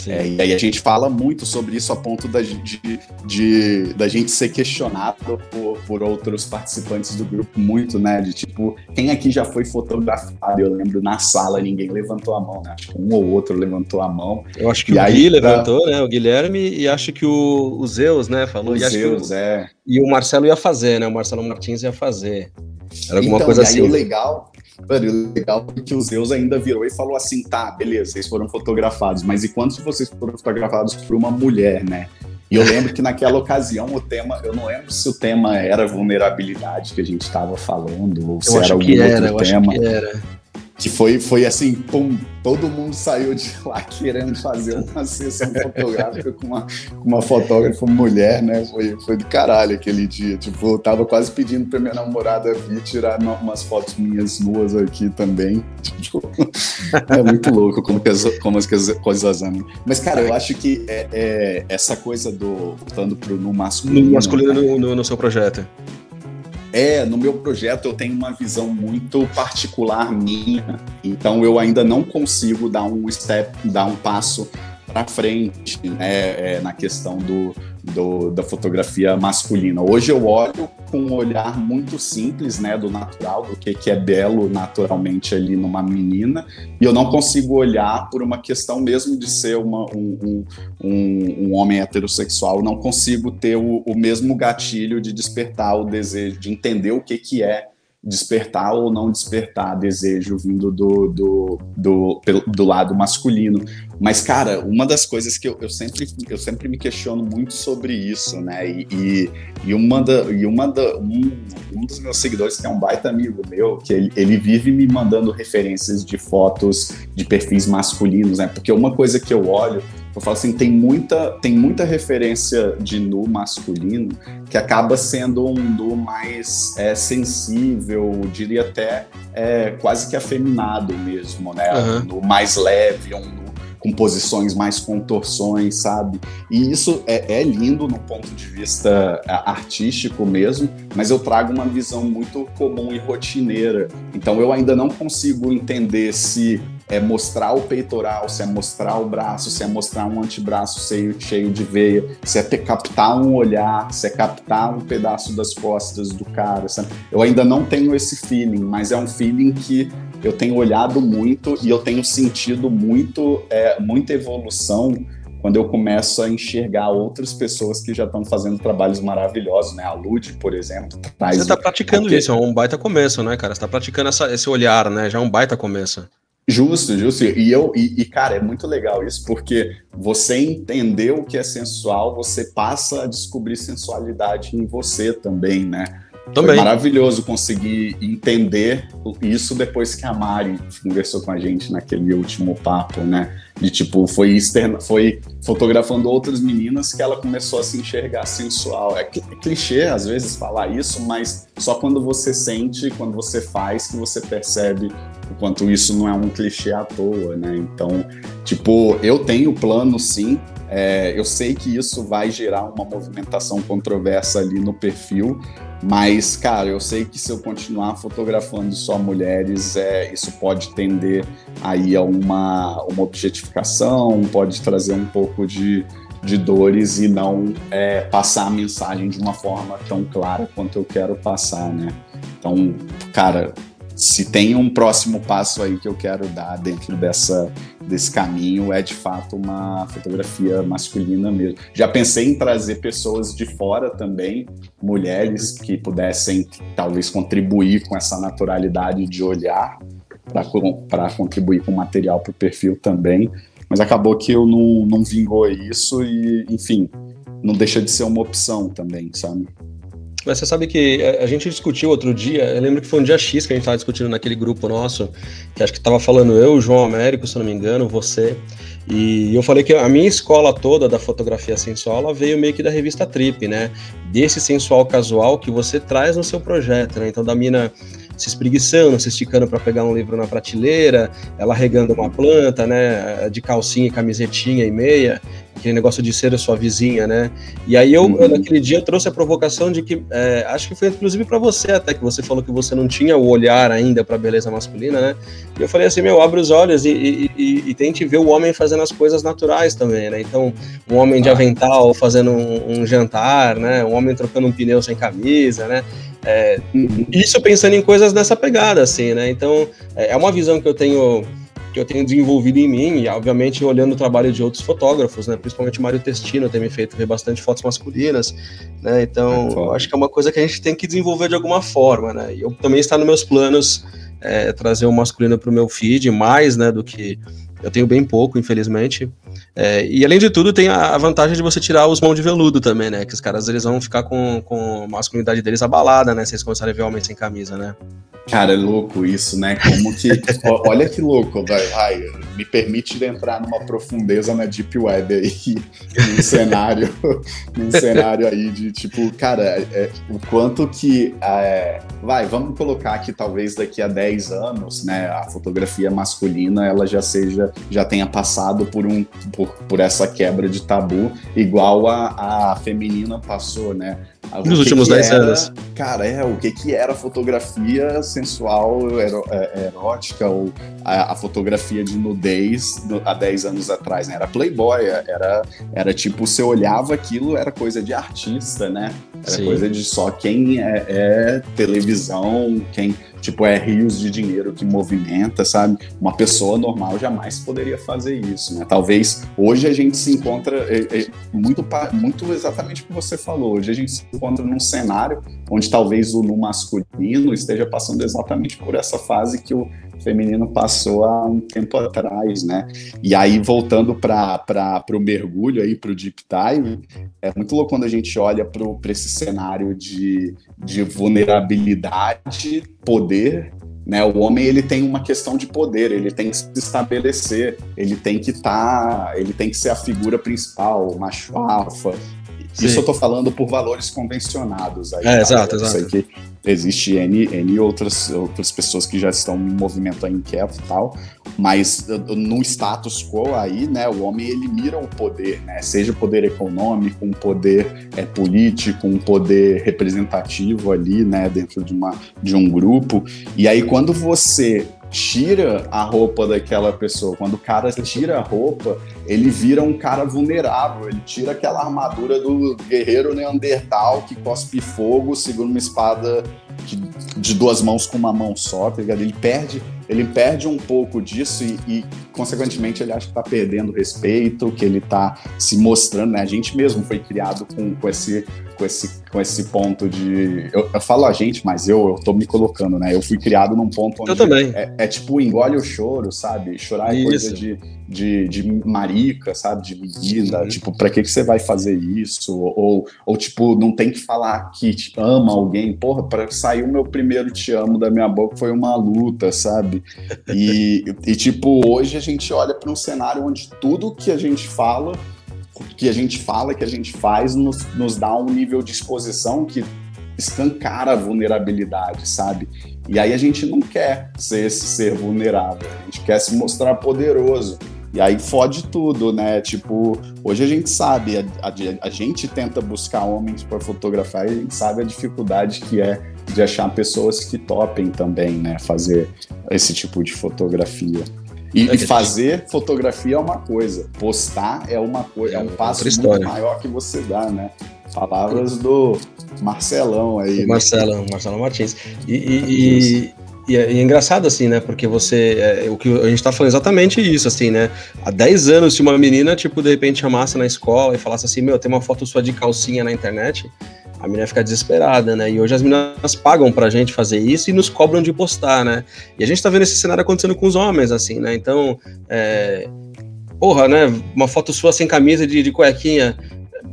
É, e aí a gente fala muito sobre isso a ponto da, de, de, da gente ser questionado por, por outros participantes do grupo muito, né? De tipo, quem aqui já foi fotografado? Eu lembro na sala ninguém levantou a mão, né? Acho que um ou outro levantou a mão. Eu acho que e o Gui levantou, né? O Guilherme, e acho que o, o Zeus, né? Falou. O e Zeus, o, é. E o Marcelo ia fazer, né? O Marcelo Martins ia fazer. Era alguma então, coisa assim. o legal, Mano, o legal é que o Zeus ainda virou e falou assim: tá, beleza, vocês foram fotografados, mas e quantos de vocês foram fotografados por uma mulher, né? E eu lembro que naquela ocasião o tema, eu não lembro se o tema era vulnerabilidade que a gente estava falando, ou se era algum era, outro tema. que era que foi, foi assim, pum, todo mundo saiu de lá querendo fazer uma sessão fotográfica com uma, com uma fotógrafa mulher, né? Foi, foi do caralho aquele dia. Tipo, eu tava quase pedindo pra minha namorada vir tirar umas fotos minhas nuas aqui também. Tipo, é muito louco como, que as, como as coisas andam. Mas, cara, eu acho que é, é essa coisa do. Voltando pro no masculino. No masculino né? no, no, no seu projeto. É, no meu projeto eu tenho uma visão muito particular minha, então eu ainda não consigo dar um step, dar um passo para frente né, é, na questão do, do, da fotografia masculina. Hoje eu olho com um olhar muito simples, né, do natural, do que, que é belo naturalmente ali numa menina, e eu não consigo olhar por uma questão mesmo de ser uma, um, um, um, homem heterossexual, não consigo ter o, o mesmo gatilho de despertar o desejo, de entender o que, que é despertar ou não despertar desejo vindo do, do, do, do lado masculino. Mas, cara, uma das coisas que eu, eu, sempre, eu sempre me questiono muito sobre isso, né? E, e, e uma da, e uma da, um, um dos meus seguidores, que é um baita amigo meu, que ele, ele vive me mandando referências de fotos de perfis masculinos, né? Porque uma coisa que eu olho eu falo assim, tem muita, tem muita referência de nu masculino que acaba sendo um nu mais é, sensível, diria até é, quase que afeminado mesmo, né? Uhum. Um nu mais leve, um nu com posições mais contorções, sabe? E isso é, é, lindo no ponto de vista é, artístico mesmo, mas eu trago uma visão muito comum e rotineira. Então eu ainda não consigo entender se é mostrar o peitoral, se é mostrar o braço, se é mostrar um antebraço cheio, cheio de veia, se é captar um olhar, se é captar um pedaço das costas do cara. Sabe? Eu ainda não tenho esse feeling, mas é um feeling que eu tenho olhado muito e eu tenho sentido muito, é, muita evolução quando eu começo a enxergar outras pessoas que já estão fazendo trabalhos maravilhosos, né? A Lud, por exemplo. Você está praticando aqui... isso, é um baita começo, né, cara? Você está praticando essa, esse olhar, né? Já é um baita começo. Justo, justo. E eu e, e, cara, é muito legal isso, porque você entender o que é sensual, você passa a descobrir sensualidade em você também, né? Também. Foi maravilhoso conseguir entender isso depois que a Mari conversou com a gente naquele último papo, né? De tipo, foi externa, foi fotografando outras meninas que ela começou a se enxergar sensual. É, é clichê às vezes falar isso, mas só quando você sente, quando você faz, que você percebe o quanto isso não é um clichê à toa, né? Então, tipo, eu tenho plano sim. É, eu sei que isso vai gerar uma movimentação controversa ali no perfil, mas, cara, eu sei que se eu continuar fotografando só mulheres, é, isso pode tender aí a uma, uma objetificação, pode trazer um pouco de, de dores e não é, passar a mensagem de uma forma tão clara quanto eu quero passar, né? Então, cara, se tem um próximo passo aí que eu quero dar dentro dessa, desse caminho, é de fato uma fotografia masculina mesmo. Já pensei em trazer pessoas de fora também, mulheres que pudessem talvez contribuir com essa naturalidade de olhar para contribuir com material para o perfil também, mas acabou que eu não, não vingou isso e, enfim, não deixa de ser uma opção também, sabe? Mas você sabe que a gente discutiu outro dia, eu lembro que foi um dia X que a gente estava discutindo naquele grupo nosso, que acho que estava falando eu, o João Américo, se não me engano, você. E eu falei que a minha escola toda da fotografia sensual ela veio meio que da revista Trip, né? Desse sensual casual que você traz no seu projeto, né? Então, da mina se espreguiçando, se esticando para pegar um livro na prateleira, ela regando uma planta, né? De calcinha, camisetinha e meia aquele negócio de ser a sua vizinha, né? E aí eu, uhum. eu naquele dia, eu trouxe a provocação de que, é, acho que foi inclusive para você até, que você falou que você não tinha o olhar ainda para beleza masculina, né? E eu falei assim, meu, abre os olhos e, e, e, e, tente ver o homem fazendo as coisas naturais também, né? Então, um homem de ah. avental fazendo um, um jantar, né? Um homem trocando um pneu sem camisa, né? É, uhum. isso pensando em coisas dessa pegada, assim, né? Então, é, é uma visão que eu tenho que eu tenho desenvolvido em mim, e obviamente olhando o trabalho de outros fotógrafos, né? Principalmente Mário Testino tem me feito ver bastante fotos masculinas, né? Então, é, acho que é uma coisa que a gente tem que desenvolver de alguma forma, né? E eu também está nos meus planos é, trazer o masculino para o meu feed, mais, né, do que eu tenho bem pouco, infelizmente. É, e além de tudo, tem a, vantagem de você tirar os mãos de veludo também, né? Que os caras eles vão ficar com, com a masculinidade deles abalada, né? Se eles começarem a ver homens sem camisa, né? Cara, é louco isso, né? Como que. olha que louco, vai, me permite entrar numa profundeza na Deep Web aí, num cenário, num cenário aí de tipo, cara, é, o quanto que. É, vai, vamos colocar que talvez daqui a 10 anos, né, a fotografia masculina ela já seja, já tenha passado por um por, por essa quebra de tabu, igual a, a feminina passou, né? Nos últimos 10 anos. Cara, é, o que que era fotografia sensual, ero, é, erótica, ou a, a, fotografia de nudez do, há 10 anos atrás, né? Era playboy, era, era tipo, você olhava aquilo, era coisa de artista, né? Era Sim. coisa de só quem é, é televisão, quem Tipo, é rios de dinheiro que movimenta, sabe? Uma pessoa normal jamais poderia fazer isso, né? Talvez hoje a gente se encontra é, é, muito, muito exatamente o que você falou. Hoje a gente se encontra num cenário onde talvez o no masculino esteja passando exatamente por essa fase que o feminino passou há um tempo atrás, né? E aí, voltando para o mergulho aí, para o deep dive, é muito louco quando a gente olha para esse cenário de, de vulnerabilidade, poder, né? O homem ele tem uma questão de poder, ele tem que se estabelecer, ele tem que estar, tá, ele tem que ser a figura principal, o macho alfa, Sim. Isso eu tô falando por valores convencionados aí. É, tá? exato, exato. Que existe N, N outras, outras pessoas que já estão em movimento inquieto e tal, mas no status quo aí, né, o homem ele mira o poder, né, seja o poder econômico, um poder é, político, um poder representativo ali, né, dentro de, uma, de um grupo, e aí quando você tira a roupa daquela pessoa. Quando o cara tira a roupa, ele vira um cara vulnerável. Ele tira aquela armadura do guerreiro neandertal que cospe fogo, segura uma espada de, de duas mãos com uma mão só, tá? Ele perde ele perde um pouco disso e, e, consequentemente, ele acha que está perdendo respeito, que ele está se mostrando, né? A gente mesmo foi criado com, com, esse, com, esse, com esse ponto de. Eu, eu falo a gente, mas eu, eu tô me colocando, né? Eu fui criado num ponto onde. Eu também. É, é tipo, engole o choro, sabe? Chorar é coisa de, de, de marica, sabe? De menina. Uhum. Tipo, pra que, que você vai fazer isso? Ou, ou, tipo, não tem que falar que ama alguém. Porra, pra sair o meu primeiro te amo da minha boca foi uma luta, sabe? sabe? E, e tipo, hoje a gente olha para um cenário onde tudo que a gente fala, que a gente fala, que a gente faz, nos, nos dá um nível de exposição que escancara a vulnerabilidade, sabe? E aí a gente não quer ser esse ser vulnerável, a gente quer se mostrar poderoso. E aí fode tudo, né? Tipo, hoje a gente sabe, a, a, a gente tenta buscar homens para fotografar e a gente sabe a dificuldade que é de achar pessoas que topem também, né? Fazer esse tipo de fotografia. E, é e fazer fotografia é uma coisa, postar é uma coisa, é um passo muito maior que você dá, né? Palavras do Marcelão aí. Né? Marcelão, Marcelão Martins. E, e, e, é, e, é, engraçado assim, né? Porque você. É, o que a gente tá falando exatamente isso, assim, né? Há 10 anos, se uma menina, tipo, de repente chamasse na escola e falasse assim: Meu, tem uma foto sua de calcinha na internet a menina fica desesperada, né? E hoje as meninas pagam pra gente fazer isso e nos cobram de postar, né? E a gente tá vendo esse cenário acontecendo com os homens, assim, né? Então, é... porra, né? Uma foto sua sem camisa de, de cuequinha.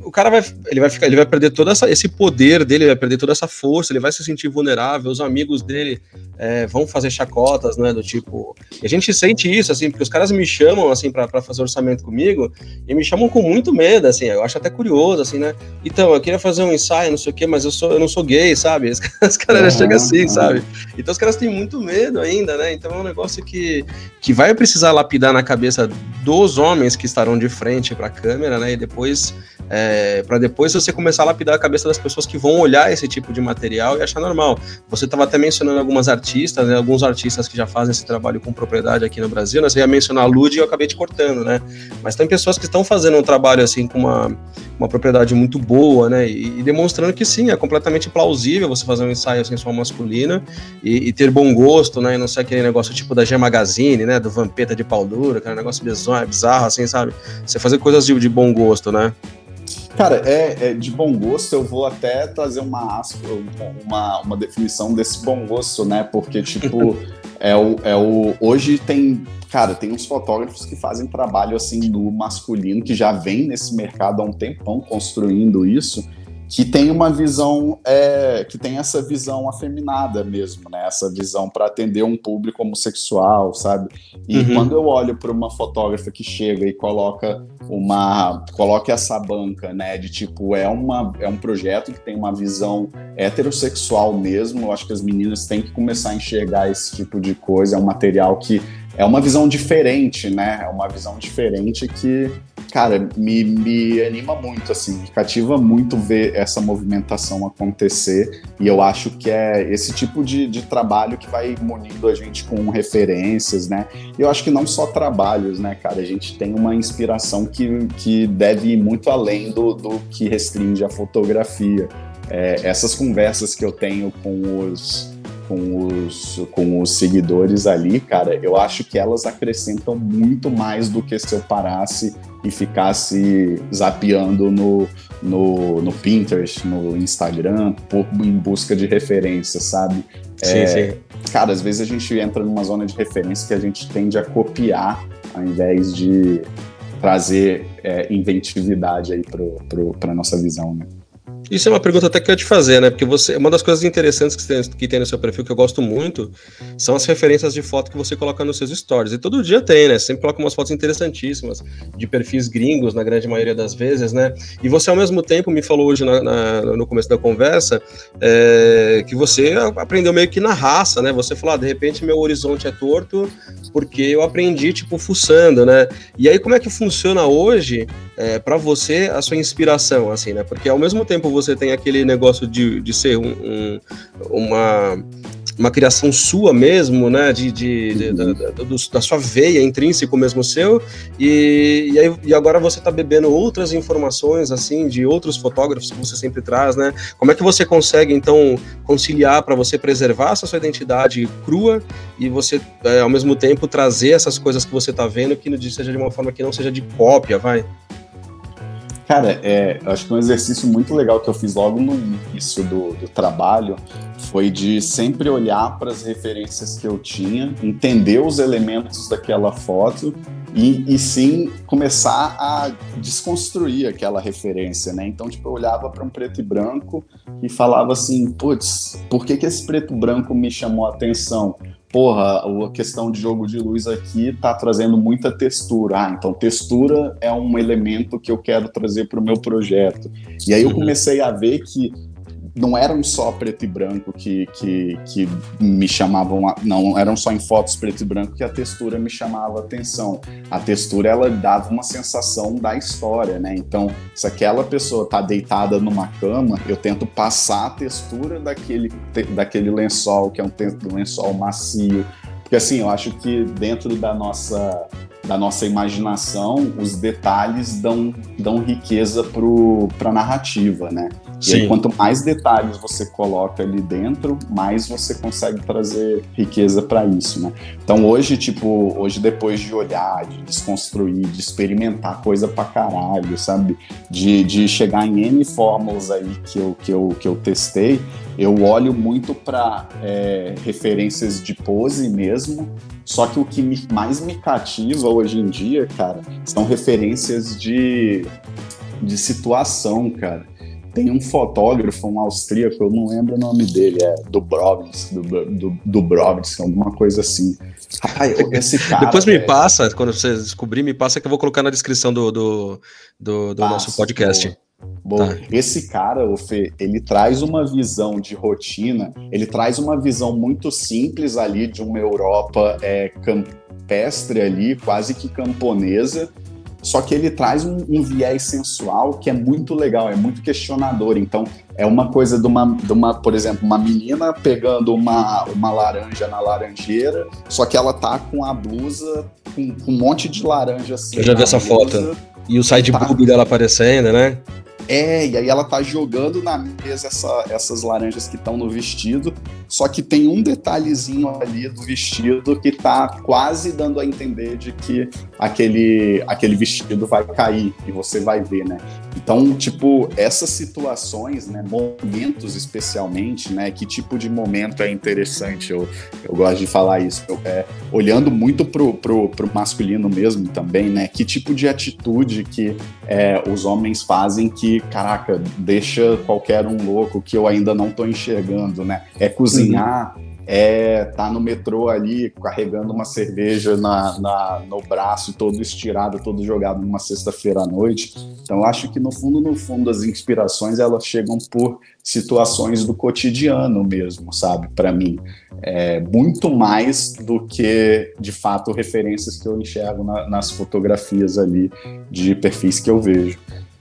O cara vai, ele vai ficar, ele vai perder todo essa, esse poder dele, vai perder toda essa força, ele vai se sentir vulnerável, os amigos dele é, vão fazer chacotas, né, do tipo, e a gente sente isso, assim, porque os caras me chamam, assim, para fazer orçamento comigo, e me chamam com muito medo, assim, eu acho até curioso, assim, né, então, eu queria fazer um ensaio, não sei o quê, mas eu, sou, eu não sou gay, sabe, os, caras uhum, chegam assim, uhum. sabe, então os caras têm muito medo ainda, né, então é um negócio que, que vai precisar lapidar na cabeça dos homens que estarão de frente para a câmera, né, e depois é, para depois você começar a lapidar a cabeça das pessoas que vão olhar esse tipo de material e achar normal. Você estava até mencionando algumas artistas, né, alguns artistas que já fazem esse trabalho com propriedade aqui no Brasil, né, você ia mencionar a Lud e eu acabei te cortando, né, mas tem pessoas que estão fazendo um trabalho assim com uma, uma propriedade muito boa, né, e, e demonstrando que sim, é completamente plausível você fazer um ensaio sensual masculino e, e, ter bom gosto, né, e não ser aquele negócio tipo da G Magazine, né, do Vampeta de pau duro, aquele negócio bizarro, bizarro assim, sabe, você fazer coisas de, de bom gosto, né. Cara, é, é, de bom gosto, eu vou até trazer uma, uma, uma definição desse bom gosto, né? Porque, tipo, é o, é o. Hoje tem. Cara, tem uns fotógrafos que fazem trabalho assim do masculino, que já vem nesse mercado há um tempão construindo isso que tem uma visão é, que tem essa visão afeminada mesmo, né? Essa visão para atender um público homossexual, sabe? E uhum. quando eu olho para uma fotógrafa que chega e coloca uma coloca essa banca, né? De tipo é uma é um projeto que tem uma visão heterossexual mesmo. Eu acho que as meninas têm que começar a enxergar esse tipo de coisa. É um material que é uma visão diferente, né? É uma visão diferente que cara, me, me anima muito, assim, me cativa muito ver essa movimentação acontecer. E eu acho que é esse tipo de, de trabalho que vai munindo a gente com referências, né? E eu acho que não só trabalhos, né, cara? A gente tem uma inspiração que, que deve ir muito além do, do que restringe a fotografia. É, essas conversas que eu tenho com os com os, com os seguidores ali, cara, eu acho que elas acrescentam muito mais do que se eu parasse e ficasse zapeando no, no, no Pinterest, no Instagram, por, em busca de referência, sabe? Sim, é, sim. Cara, às vezes a gente entra numa zona de referência que a gente tende a copiar ao invés de trazer é, inventividade aí para a nossa visão, né? Isso é uma pergunta até que eu ia te fazer, né? Porque você, uma das coisas interessantes que tem, que tem no seu perfil que eu gosto muito são as referências de foto que você coloca nos seus stories. E todo dia tem, né? Sempre coloca umas fotos interessantíssimas de perfis gringos, na grande maioria das vezes, né? E você, ao mesmo tempo, me falou hoje na, na, no começo da conversa é, que você aprendeu meio que na raça, né? Você falou, ah, de repente meu horizonte é torto porque eu aprendi, tipo, fuçando, né? E aí, como é que funciona hoje é, para você a sua inspiração, assim, né? Porque ao mesmo tempo você tem aquele negócio de, de ser um, um, uma, uma criação sua mesmo, né? De, de, de da, da, da, sua veia intrínseco mesmo seu, e, e, aí, e agora você está bebendo outras informações, assim, de outros fotógrafos que você sempre traz, né? Como é que você consegue, então, conciliar para você preservar essa sua identidade crua e você, é, ao mesmo tempo, trazer essas coisas que você está vendo que seja de uma forma que não seja de cópia, vai? Cara, é, acho que um exercício muito legal que eu fiz logo no início do, do trabalho foi de sempre olhar para as referências que eu tinha, entender os elementos daquela foto e, e sim começar a desconstruir aquela referência, né? Então, tipo, eu olhava para um preto e branco e falava assim, putz, por que, que esse preto e branco me chamou a atenção? Porra, a questão de jogo de luz aqui tá trazendo muita textura. Ah, então textura é um elemento que eu quero trazer para o meu projeto. E aí eu uhum. comecei a ver que não eram só preto e branco que, que, que me chamavam, não eram só em fotos preto e branco que a textura me chamava atenção. A textura ela dava uma sensação da história, né? Então, se aquela pessoa tá deitada numa cama, eu tento passar a textura daquele, daquele lençol, que é um lençol macio. Porque assim, eu acho que dentro da nossa da nossa imaginação, os detalhes dão, dão riqueza para a narrativa, né? E aí, quanto mais detalhes você coloca ali dentro, mais você consegue trazer riqueza para isso, né? Então hoje, tipo, hoje depois de olhar, de desconstruir, de experimentar coisa pra caralho, sabe? De, de chegar em N fórmulas aí que eu, que eu, que eu testei, eu olho muito para é, referências de pose mesmo, só que o que me, mais me cativa hoje em dia, cara, são referências de de situação, cara. Tem um fotógrafo, um austríaco, eu não lembro o nome dele, é Dubrovski, do, Dubrovski, alguma coisa assim. Ai, esse cara. Depois me é... passa, quando você descobrir, me passa que eu vou colocar na descrição do, do, do, do nosso podcast. Bom, tá. esse cara, o Fê, ele traz uma visão de rotina, ele traz uma visão muito simples ali de uma Europa é, campestre ali, quase que camponesa, só que ele traz um, um, viés sensual que é muito legal, é muito questionador. Então, é uma coisa de uma, de uma por exemplo, uma menina pegando uma, uma laranja na laranjeira, só que ela tá com a blusa com, com um monte de laranja assim. Eu já vi essa blusa, foto. E o side tá... dela aparecendo, né? É, e aí ela tá jogando na mesa essa, essas laranjas que estão no vestido, só que tem um detalhezinho ali do vestido que tá quase dando a entender de que aquele, aquele vestido vai cair e você vai ver, né? Então, tipo, essas situações, né, momentos especialmente, né, que tipo de momento é interessante, eu, eu gosto de falar isso, eu, é, olhando muito pro, pro, pro masculino mesmo também, né, que tipo de atitude que é, os homens fazem que, caraca, deixa qualquer um louco que eu ainda não tô enxergando, né, é cozinhar, uhum é tá no metrô ali carregando uma cerveja na, na, no braço, todo estirado, todo jogado numa sexta-feira à noite. Então acho que no fundo, no fundo, as inspirações elas chegam por situações do cotidiano mesmo, sabe? Para mim, é muito mais do que de fato referências que eu enxergo na, nas fotografias ali de perfis que eu vejo.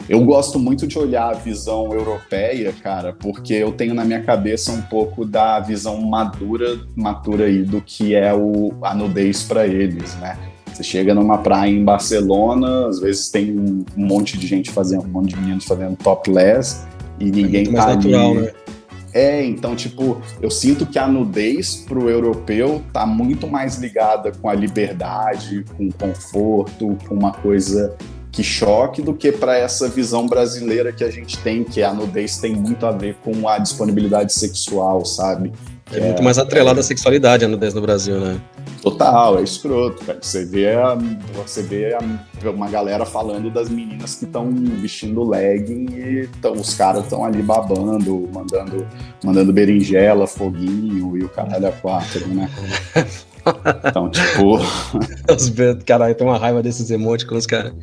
Eu gosto muito de olhar a visão europeia, cara, porque eu tenho na minha cabeça um pouco da visão madura, matura aí do que é o, a nudez para eles, né? Você chega numa praia em Barcelona, às vezes tem um monte de gente fazendo, um monte de meninos fazendo topless e ninguém é tá natural, ali. Né? É, então, tipo, eu sinto que a nudez pro europeu tá muito mais ligada com a liberdade, com o conforto, com uma coisa que choque do que para essa visão brasileira que a gente tem, que a nudez tem muito a ver com a disponibilidade sexual, sabe? É, é muito mais atrelada é... à sexualidade a nudez no Brasil, né? Total, é escroto, cara. Você vê, a, você vê a, uma galera falando das meninas que estão vestindo legging e tão, os caras estão ali babando, mandando, mandando berinjela, foguinho e o caralho a quatro, né? Então, tipo. Caralho, tem uma raiva desses emoticons, cara.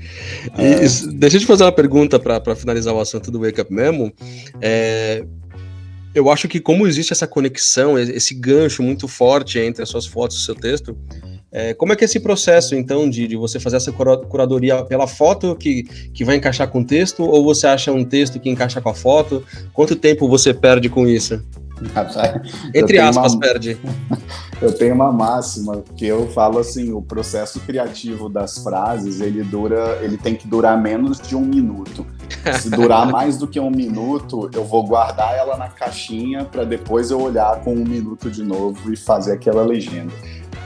É... deixa eu te fazer uma pergunta para finalizar o assunto do Wake Up Memo. É, eu acho que, como existe essa conexão, esse gancho muito forte entre as suas fotos e o seu texto, é, como é que é esse processo, então, de, de você fazer essa curadoria pela foto que, que vai encaixar com o texto, ou você acha um texto que encaixa com a foto? Quanto tempo você perde com isso? Entre aspas, uma... perde. Eu tenho uma máxima que eu falo assim, o processo criativo das frases, ele dura, ele tem que durar menos de um minuto. Se durar mais do que um minuto, eu vou guardar ela na caixinha para depois eu olhar com um minuto de novo e fazer aquela legenda.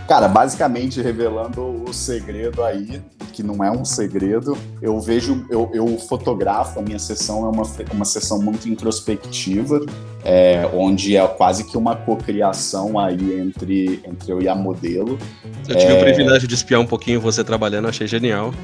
Cara, basicamente revelando o segredo aí, que não é um segredo, eu vejo, eu, eu fotografo, a minha sessão é uma, uma sessão muito introspectiva, é, onde é quase que uma cocriação aí entre, entre eu e a modelo. Eu tive é... o privilégio de espiar um pouquinho você trabalhando, achei genial.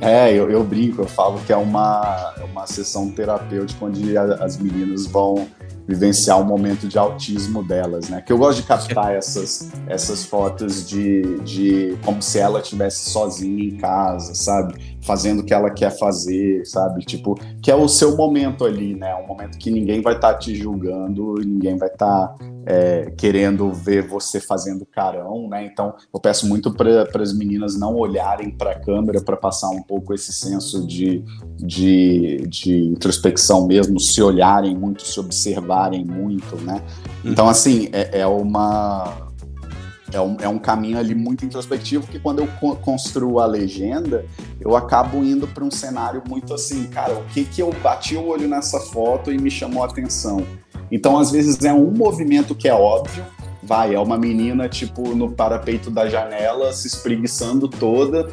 É, eu, eu brinco, eu falo que é uma, é uma sessão terapêutica onde a, as meninas vão vivenciar o momento de autismo delas, né? Que eu gosto de captar essas, essas fotos de, de como se ela estivesse sozinha em casa, sabe? Fazendo o que ela quer fazer, sabe? Tipo, que é o seu momento ali, né? Um momento que ninguém vai estar tá te julgando, ninguém vai estar tá, é, querendo ver você fazendo carão, né? Então, eu peço muito para as meninas não olharem para a câmera para passar um pouco esse senso de, de, de introspecção mesmo, se olharem muito, se observarem muito, né? Então, uhum. assim, é, é uma é um, é um caminho ali muito introspectivo que quando eu co construo a legenda, eu acabo indo para um cenário muito assim, cara, o que que eu bati o olho nessa foto e me chamou a atenção? Então, às vezes é um movimento que é óbvio, vai, é uma menina tipo no parapeito da janela se espreguiçando toda,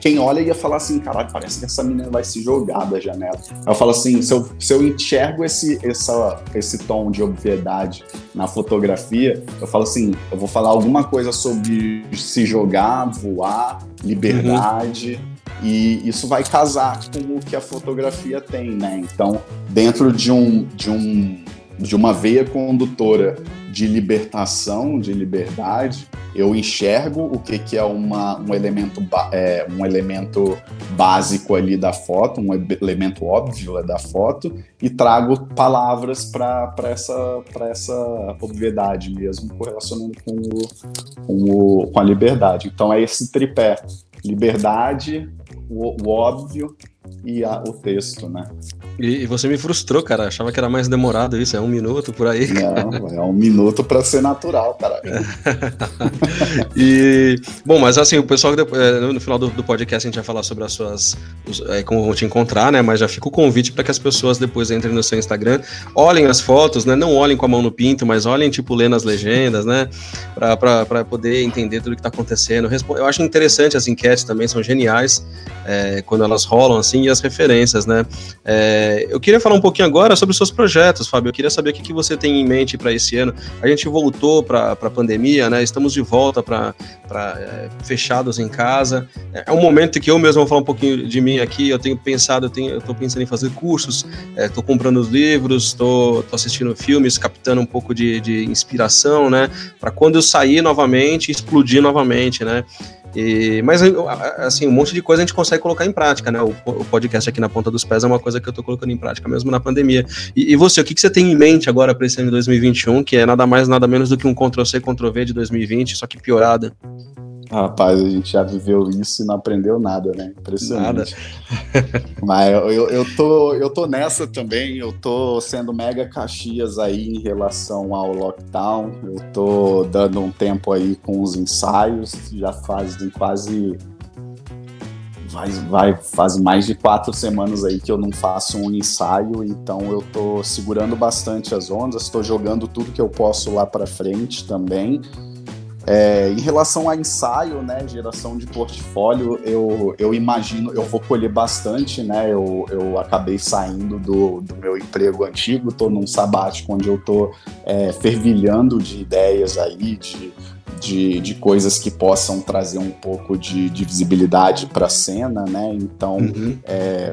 quem olha ia falar assim, caralho, parece que essa menina vai se jogar da janela. Eu falo assim, se eu, se eu enxergo esse, essa, esse tom de obviedade na fotografia, eu falo assim, eu vou falar alguma coisa sobre se jogar, voar, liberdade. Uhum e isso vai casar com o que a fotografia tem, né? Então, dentro de um, de um de uma veia condutora de libertação, de liberdade, eu enxergo o que, que é uma, um, elemento, é, um elemento básico ali da foto, um elemento óbvio da foto, e trago palavras para essa, essa obviedade mesmo, correlacionando com, o, com, o, com a liberdade. Então é esse tripé: liberdade, o, o óbvio e a, o texto, né? E, e, você me frustrou, cara. Achava que era mais demorado isso, é um minuto por aí. Não, é um minuto para ser natural, cara. e, bom, mas assim, o pessoal, é, no final do, do, podcast a gente vai falar sobre as suas, é, como vão te encontrar, né? Mas já fica o convite para que as pessoas depois entrem no seu Instagram, olhem as fotos, né? Não olhem com a mão no pinto, mas olhem, tipo, lendo as legendas, né? Para poder entender tudo que está acontecendo. Eu acho interessante as enquetes também, são geniais é, quando elas rolam, assim, e as referências, né? É, eu queria falar um pouquinho agora sobre os seus projetos, Fábio. Eu queria saber o que, que você tem em mente para esse ano. A gente voltou para a pandemia, né? Estamos de volta para é, fechados em casa. É, é um momento que eu mesmo vou falar um pouquinho de mim aqui. Eu tenho pensado, eu estou pensando em fazer cursos, estou é, comprando os livros, estou assistindo filmes, captando um pouco de, de inspiração, né? Para quando eu sair novamente, explodir novamente, né? E, mas, assim, um monte de coisa a gente consegue colocar em prática, né? O, o, podcast aqui na ponta dos pés é uma coisa que eu tô colocando em prática mesmo na pandemia. E, e você, o que, que você tem em mente agora para esse ano de 2021, que é nada mais, nada menos do que um Ctrl-C, Ctrl-V de 2020, só que piorada? Rapaz, a gente já viveu isso e não aprendeu nada, né? Impressionante. Nada. Mas eu, eu, tô, eu tô nessa também, eu tô sendo mega caxias aí em relação ao lockdown. Eu tô dando um tempo aí com os ensaios, já fazem quase. Vai, vai, faz mais de quatro semanas aí que eu não faço um ensaio, então eu tô segurando bastante as ondas, estou jogando tudo que eu posso lá para frente também. É, em relação a ensaio, né, geração de portfólio, eu, eu imagino, eu vou colher bastante, né, eu, eu acabei saindo do, do meu emprego antigo, estou num sabático onde eu estou é, fervilhando de ideias aí, de, de, de coisas que possam trazer um pouco de, de visibilidade para a cena, né, então... Uhum. É,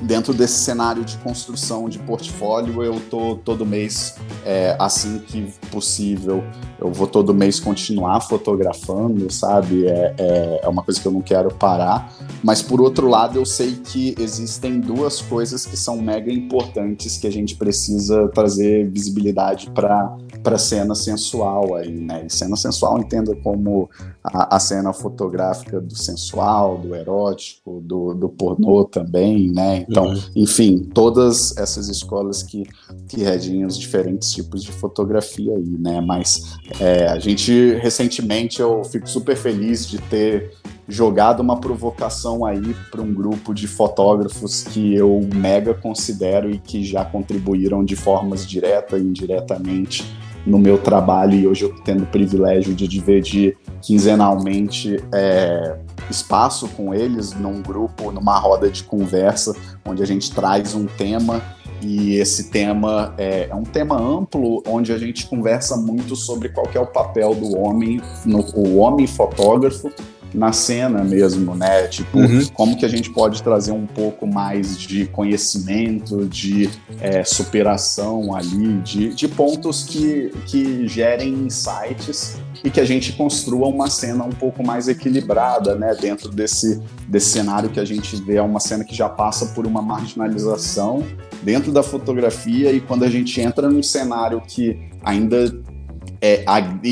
dentro desse cenário de construção de portfólio, eu tô todo mês, é, assim que possível, eu vou todo mês continuar fotografando, sabe? É, é, é, uma coisa que eu não quero parar. Mas por outro lado, eu sei que existem duas coisas que são mega importantes que a gente precisa trazer visibilidade para para cena sensual aí, né? E cena sensual entenda como a, a, cena fotográfica do sensual, do erótico, do, do pornô também, né? Então, uhum. enfim, todas essas escolas que, que regem os diferentes tipos de fotografia aí, né? Mas é, a gente, recentemente, eu fico super feliz de ter jogado uma provocação aí para um grupo de fotógrafos que eu mega considero e que já contribuíram de formas direta e indiretamente no meu trabalho e hoje eu tendo o privilégio de dividir quinzenalmente é, espaço com eles num grupo, numa roda de conversa, onde a gente traz um tema. E esse tema é, é, um tema amplo onde a gente conversa muito sobre qual é o papel do homem, no, o homem fotógrafo na cena mesmo, né? Tipo, uhum. como que a gente pode trazer um pouco mais de conhecimento, de é, superação ali, de, de pontos que, que gerem insights e que a gente construa uma cena um pouco mais equilibrada, né? Dentro desse, desse cenário que a gente vê, é uma cena que já passa por uma marginalização dentro da fotografia e quando a gente entra num cenário que ainda é,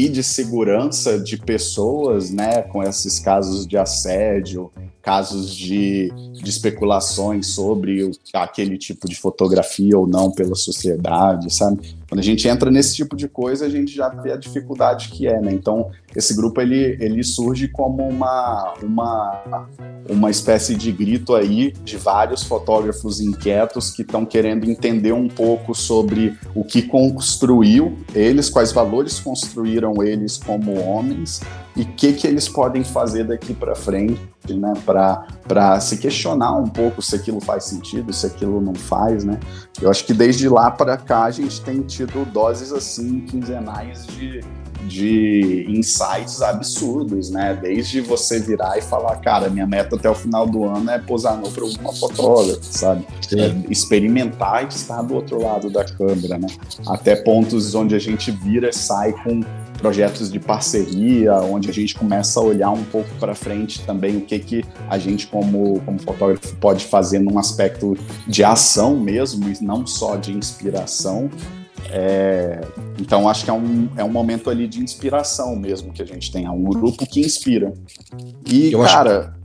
de segurança de pessoas, né, com esses casos de assédio, casos de, de especulações sobre o, aquele tipo de fotografia ou não pela sociedade, sabe? Quando a gente entra nesse tipo de coisa, a gente já vê a dificuldade que é, né? Então, esse grupo ele, ele surge como uma, uma, uma espécie de grito aí de vários fotógrafos inquietos que estão querendo entender um pouco sobre o que construiu eles, quais valores construíram eles como homens e o que, que eles podem fazer daqui para frente né, para se questionar um pouco se aquilo faz sentido, se aquilo não faz, né? Eu acho que desde lá para cá a gente tem tido doses assim quinzenais de, de insights absurdos, né? Desde você virar e falar, cara, minha meta até o final do ano é posar no para uma fotógrafa, sabe? É experimentar e estar do outro lado da câmera, né? Até pontos onde a gente vira e sai com projetos de parceria, onde a gente começa a olhar um pouco para frente também o que, que a gente, como, como fotógrafo, pode fazer num aspecto de ação mesmo, e não só de inspiração. É, então, acho que é um, é um momento ali de inspiração mesmo que a gente tem. É um grupo que inspira. E, Eu cara. Acho...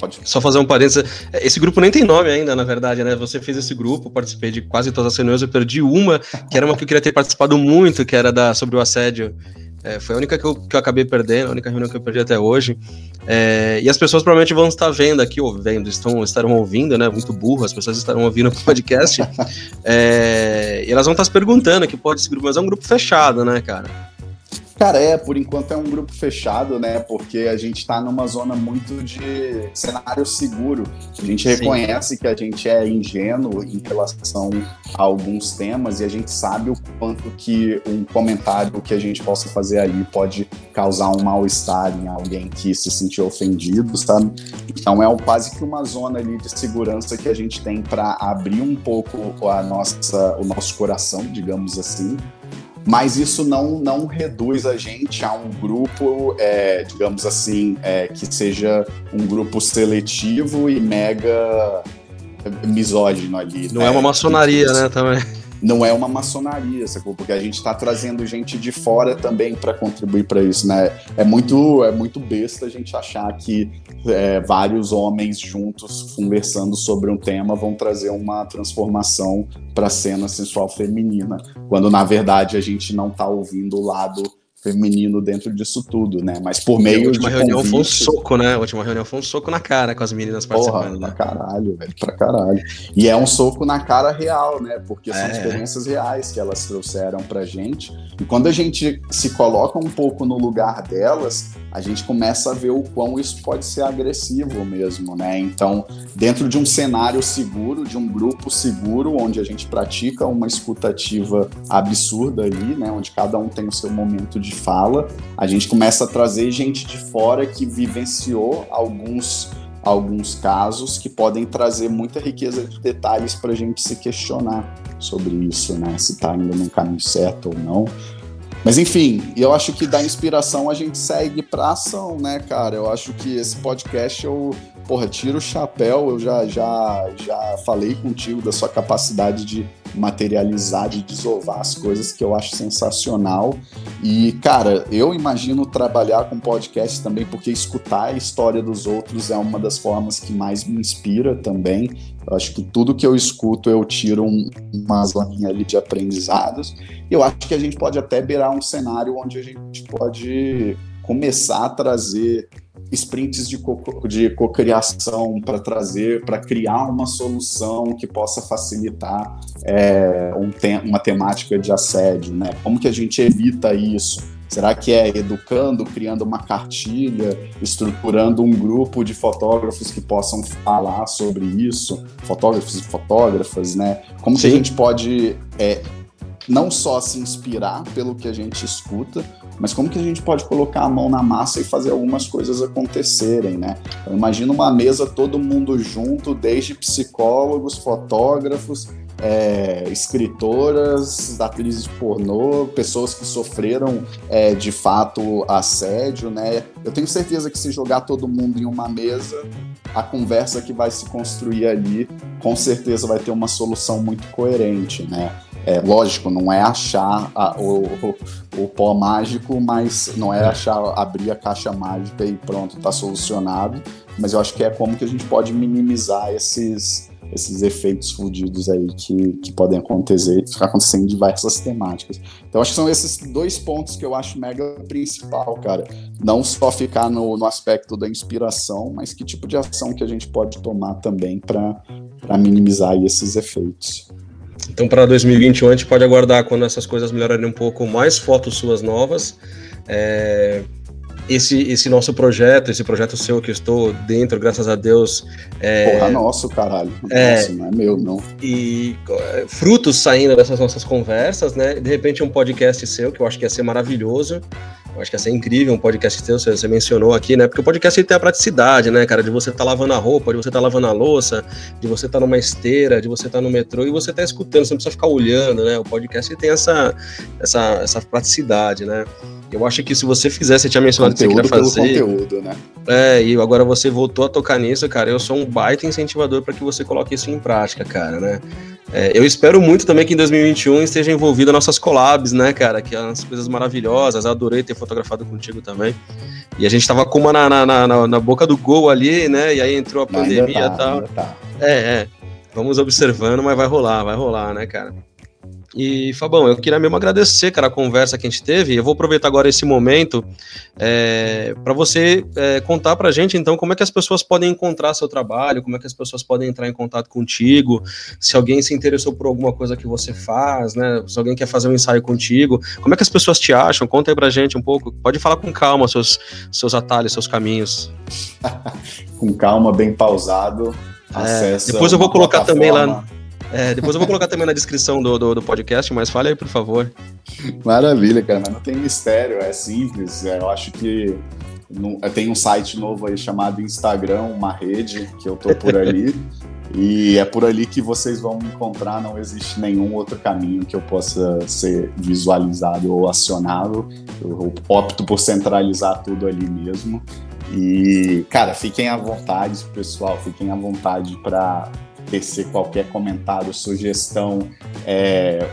Pode. Só fazer um parênteses. Esse grupo nem tem nome ainda, na verdade, né? Você fez esse grupo, participei de quase todas as reuniões, eu perdi uma, que era uma que eu queria ter participado muito, que era da sobre o assédio é, foi a única que eu, que eu acabei perdendo, a única reunião que eu perdi até hoje. É, e as pessoas provavelmente vão estar vendo aqui, ou vendo, estão, estarão ouvindo, né? Muito burro, as pessoas estarão ouvindo o podcast. é, e elas vão estar se perguntando que pode esse grupo, mas é um grupo fechado, né, cara? Cara, é, por enquanto é um grupo fechado, né? Porque a gente está numa zona muito de cenário seguro. A gente reconhece Sim. que a gente é ingênuo em relação a alguns temas e a gente sabe o quanto que um comentário que a gente possa fazer ali pode causar um mal-estar em alguém que se sentiu ofendido, sabe? Então é quase que uma zona ali de segurança que a gente tem para abrir um pouco a nossa, o nosso coração, digamos assim, mas isso não, não reduz a gente a um grupo, é, digamos assim, é, que seja um grupo seletivo e mega misógino ali. Não né? é uma maçonaria, né, também não é uma maçonaria, sacou? Porque a gente está trazendo gente de fora também para contribuir para isso, né? É muito, é muito besta a gente achar que é, vários homens juntos conversando sobre um tema vão trazer uma transformação para a cena sensual feminina, quando na verdade a gente não está ouvindo o lado feminino dentro disso tudo, né? Mas por meio a última de reunião convite... foi um soco, né? A última reunião foi um soco na cara com as meninas participando, Porra, né? Pra caralho, velho, pra caralho. E é um soco na cara real, né? Porque são é. experiências reais que elas trouxeram pra gente. E quando a gente se coloca um pouco no lugar delas, a gente começa a ver o quão isso pode ser agressivo mesmo, né? Então, dentro de um cenário seguro, de um grupo seguro, onde a gente pratica uma escutativa absurda ali, né? Onde cada um tem o seu momento de fala, a gente começa a trazer gente de fora que vivenciou alguns alguns casos que podem trazer muita riqueza de detalhes para a gente se questionar sobre isso, né? Se está indo no caminho certo ou não. Mas enfim, eu acho que da inspiração a gente segue pra ação, né, cara? Eu acho que esse podcast eu, porra, tiro o chapéu, eu já, já, já falei contigo da sua capacidade de materializar, de desovar as coisas que eu acho sensacional. E, cara, eu imagino trabalhar com podcast também, porque escutar a história dos outros é uma das formas que mais me inspira também. Eu acho que tudo que eu escuto eu tiro um, uma ali de aprendizados. Eu acho que a gente pode até beirar um cenário onde a gente pode começar a trazer sprints de, co de cocriação para trazer, para criar uma solução que possa facilitar é, um te uma temática de assédio, né? Como que a gente evita isso? Será que é educando, criando uma cartilha, estruturando um grupo de fotógrafos que possam falar sobre isso, fotógrafos e fotógrafas, né? Como Sim. que a gente pode é, não só se inspirar pelo que a gente escuta, mas como que a gente pode colocar a mão na massa e fazer algumas coisas acontecerem, né? Eu imagino uma mesa todo mundo junto, desde psicólogos, fotógrafos, é, escritoras, atrizes de pornô, pessoas que sofreram é, de fato assédio, né? Eu tenho certeza que se jogar todo mundo em uma mesa, a conversa que vai se construir ali, com certeza vai ter uma solução muito coerente, né? É, lógico, não é achar a, o, o, o, pó mágico, mas não é achar, abrir a caixa mágica e pronto, está solucionado. Mas eu acho que é como que a gente pode minimizar esses, esses efeitos fudidos aí que, que podem acontecer, acontecer em diversas temáticas. Então, acho que são esses dois pontos que eu acho mega principal, cara. Não só ficar no, no aspecto da inspiração, mas que tipo de ação que a gente pode tomar também para minimizar esses efeitos. Então, para 2021, a gente pode aguardar quando essas coisas melhorarem um pouco mais fotos suas novas. É... esse, esse nosso projeto, esse projeto seu que eu estou dentro, graças a Deus. É, Porra, nosso, caralho. É, nosso, não é meu, não. E é, frutos saindo dessas nossas conversas, né? De repente um podcast seu, que eu acho que ia ser maravilhoso. Eu acho que ia ser incrível um podcast seu, você, você mencionou aqui, né? Porque o podcast tem a praticidade, né, cara? De você estar tá lavando a roupa, de você estar tá lavando a louça, de você estar tá numa esteira, de você estar tá no metrô e você tá escutando, você não precisa ficar olhando, né? O podcast tem essa, essa, essa praticidade, né? Eu acho que se você fizesse, você tinha mencionado conteúdo que você queria fazer. conteúdo, né? É, e agora você voltou a tocar nisso, cara. Eu sou um baita incentivador para que você coloque isso em prática, cara, né? É, eu espero muito também que em 2021 esteja envolvido nossas collabs, né, cara? Que é umas coisas maravilhosas. Eu adorei ter fotografado contigo também. E a gente tava com uma na, na, na, na boca do gol ali, né? E aí entrou a pandemia e tal. Tá. É, é. Vamos observando, mas vai rolar, vai rolar, né, cara? E, Fabão, eu queria mesmo agradecer, cara, a conversa que a gente teve. Eu vou aproveitar agora esse momento é, para você é, contar para a gente, então, como é que as pessoas podem encontrar seu trabalho, como é que as pessoas podem entrar em contato contigo, se alguém se interessou por alguma coisa que você faz, né? Se alguém quer fazer um ensaio contigo, como é que as pessoas te acham? Conta aí pra gente um pouco. Pode falar com calma seus, seus atalhos, seus caminhos. com calma, bem pausado. É, depois eu vou colocar também lá é, depois eu vou colocar também na descrição do, do, do, podcast, mas fale aí, por favor. Maravilha, cara, mas não tem mistério, é simples. É, eu acho que não, tem um site novo aí chamado Instagram, uma rede, que eu tô por ali. e é por ali que vocês vão me encontrar, não existe nenhum outro caminho que eu possa ser visualizado ou acionado. Eu opto por centralizar tudo ali mesmo. E, cara, fiquem à vontade, pessoal, fiquem à vontade para tecer qualquer comentário, sugestão, é,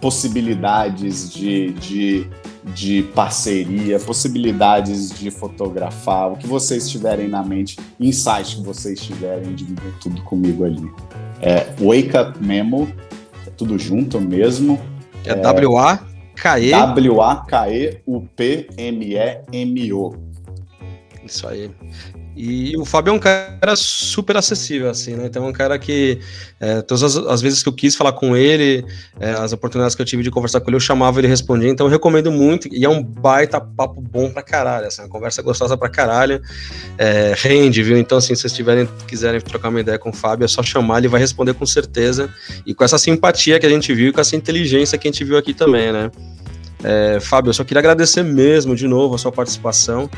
possibilidades de, de, de parceria, possibilidades de fotografar, o que vocês tiverem na mente, insights que vocês tiverem, dividam tudo comigo ali. É, Wake Up Memo, é tudo junto mesmo. É, é W-A-K-E. W-A-K-E-U-P-M-E-M-O. Isso aí. E o Fábio é um cara super acessível, assim, né? Então é um cara que é, todas as, as, vezes que eu quis falar com ele, é, as oportunidades que eu tive de conversar com ele, eu chamava ele respondia. Então eu recomendo muito. E é um baita papo bom pra caralho, assim, uma conversa gostosa pra caralho. É, rende, viu? Então, assim, se vocês tiverem, quiserem trocar uma ideia com o Fábio, é só chamar, ele vai responder com certeza. E com essa simpatia que a gente viu e com essa inteligência que a gente viu aqui também, né? É, Fábio, eu só queria agradecer mesmo de novo a sua participação.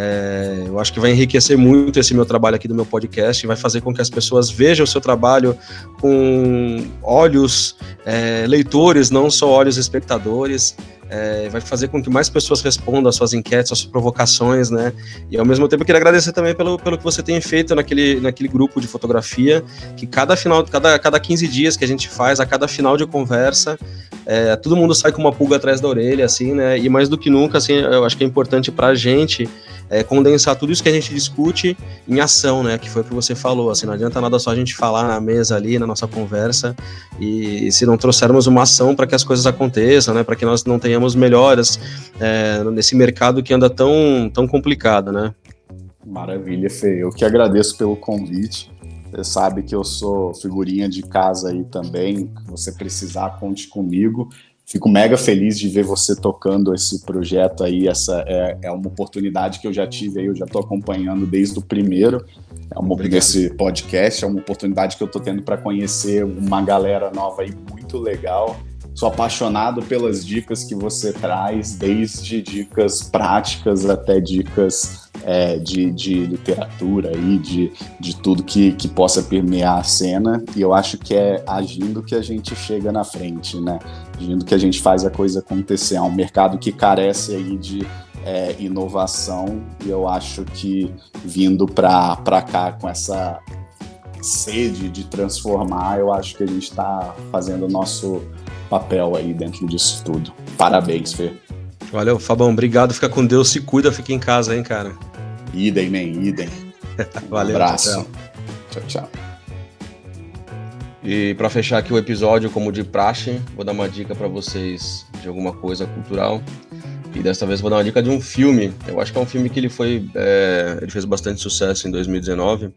É, eu acho que vai enriquecer muito esse meu trabalho aqui do meu podcast, vai fazer com que as pessoas vejam o seu trabalho com olhos é, leitores, não só olhos espectadores. É, vai fazer com que mais pessoas respondam às suas enquetes, às suas provocações, né? E ao mesmo tempo eu queria agradecer também pelo, pelo que você tem feito naquele, naquele grupo de fotografia, que cada final, cada, cada 15 dias que a gente faz, a cada final de conversa, é, todo mundo sai com uma pulga atrás da orelha, assim, né? E mais do que nunca, assim, eu acho que é importante para a gente é, condensar tudo isso que a gente discute em ação, né? Que foi o que você falou. Assim, não adianta nada só a gente falar na mesa ali, na nossa conversa, e, se não trouxermos uma ação para que as coisas aconteçam, né? Para que nós não tenhamos melhoras é, nesse mercado que anda tão, tão complicado, né? Maravilha, Fê. Eu que agradeço pelo convite. Você sabe que eu sou figurinha de casa aí também. Se você precisar, conte comigo. Fico mega feliz de ver você tocando esse projeto aí. Essa é, é uma oportunidade que eu já tive aí, eu já estou acompanhando desde o primeiro. É uma desse podcast, é uma oportunidade que eu estou tendo para conhecer uma galera nova aí muito legal. Sou apaixonado pelas dicas que você traz, desde dicas práticas até dicas é, de, de literatura e de, de tudo que, que possa permear a cena. E eu acho que é agindo que a gente chega na frente, né? Agindo que a gente faz a coisa acontecer. É um mercado que carece aí de é, inovação e eu acho que vindo para cá com essa sede de transformar, eu acho que a gente está fazendo o nosso papel aí dentro disso tudo. Parabéns, Fê. Valeu, Fabão. Obrigado. Fica com Deus. Se cuida. Fica em casa, hein, cara. Idem, man. Idem. Valeu. Um abraço. Tchau, tchau. E para fechar aqui o episódio, como de praxe, vou dar uma dica para vocês de alguma coisa cultural. E desta vez vou dar uma dica de um filme. Eu acho que é um filme que ele foi. É, ele fez bastante sucesso em 2019,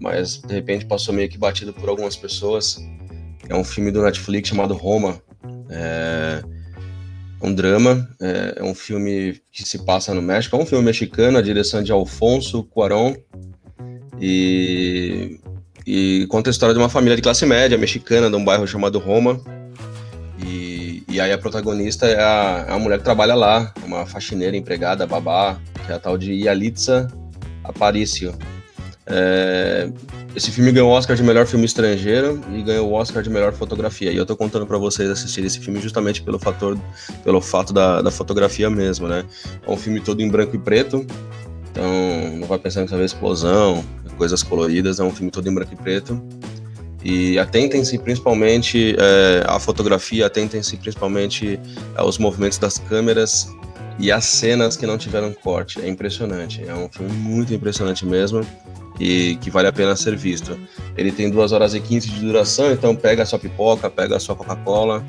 mas de repente passou meio que batido por algumas pessoas. É um filme do Netflix chamado Roma. É, um drama, é, é, um filme que se passa no México, é um filme mexicano, a direção de Alfonso Cuarón, e, e conta a história de uma família de classe média mexicana, de um bairro chamado Roma, e, e aí a protagonista é a, é a mulher que trabalha lá, uma faxineira empregada, babá, que é a tal de Yalitza Aparicio. É, esse filme ganhou o Oscar de melhor filme estrangeiro e ganhou o Oscar de melhor fotografia. E eu tô contando para vocês assistirem esse filme justamente pelo fator, pelo fato da, da fotografia mesmo, né? É um filme todo em branco e preto, então não vai pensando que vai ver explosão, coisas coloridas, é um filme todo em branco e preto. E atentem-se principalmente é, à fotografia, atentem-se principalmente aos movimentos das câmeras e às cenas que não tiveram corte. É impressionante, é um filme muito impressionante mesmo e que vale a pena ser visto. Ele tem 2 horas e 15 de duração, então pega sua pipoca, pega sua Coca-Cola,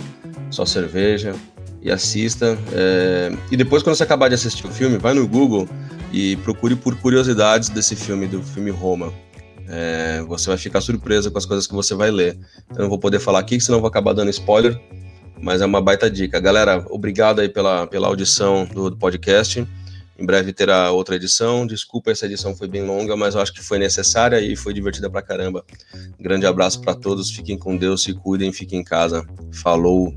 sua cerveja e assista. É... E depois, quando você acabar de assistir o filme, vai no Google e procure por curiosidades desse filme, do filme Roma. É... Você vai ficar surpreso com as coisas que você vai ler. Eu não vou poder falar aqui, senão vou acabar dando spoiler, mas é uma baita dica. Galera, obrigado aí pela, pela audição do, do podcast. Em breve terá outra edição. Desculpa, essa edição foi bem longa, mas eu acho que foi necessária e foi divertida pra caramba. grande abraço para todos, fiquem com Deus, se cuidem, fiquem em casa. Falou!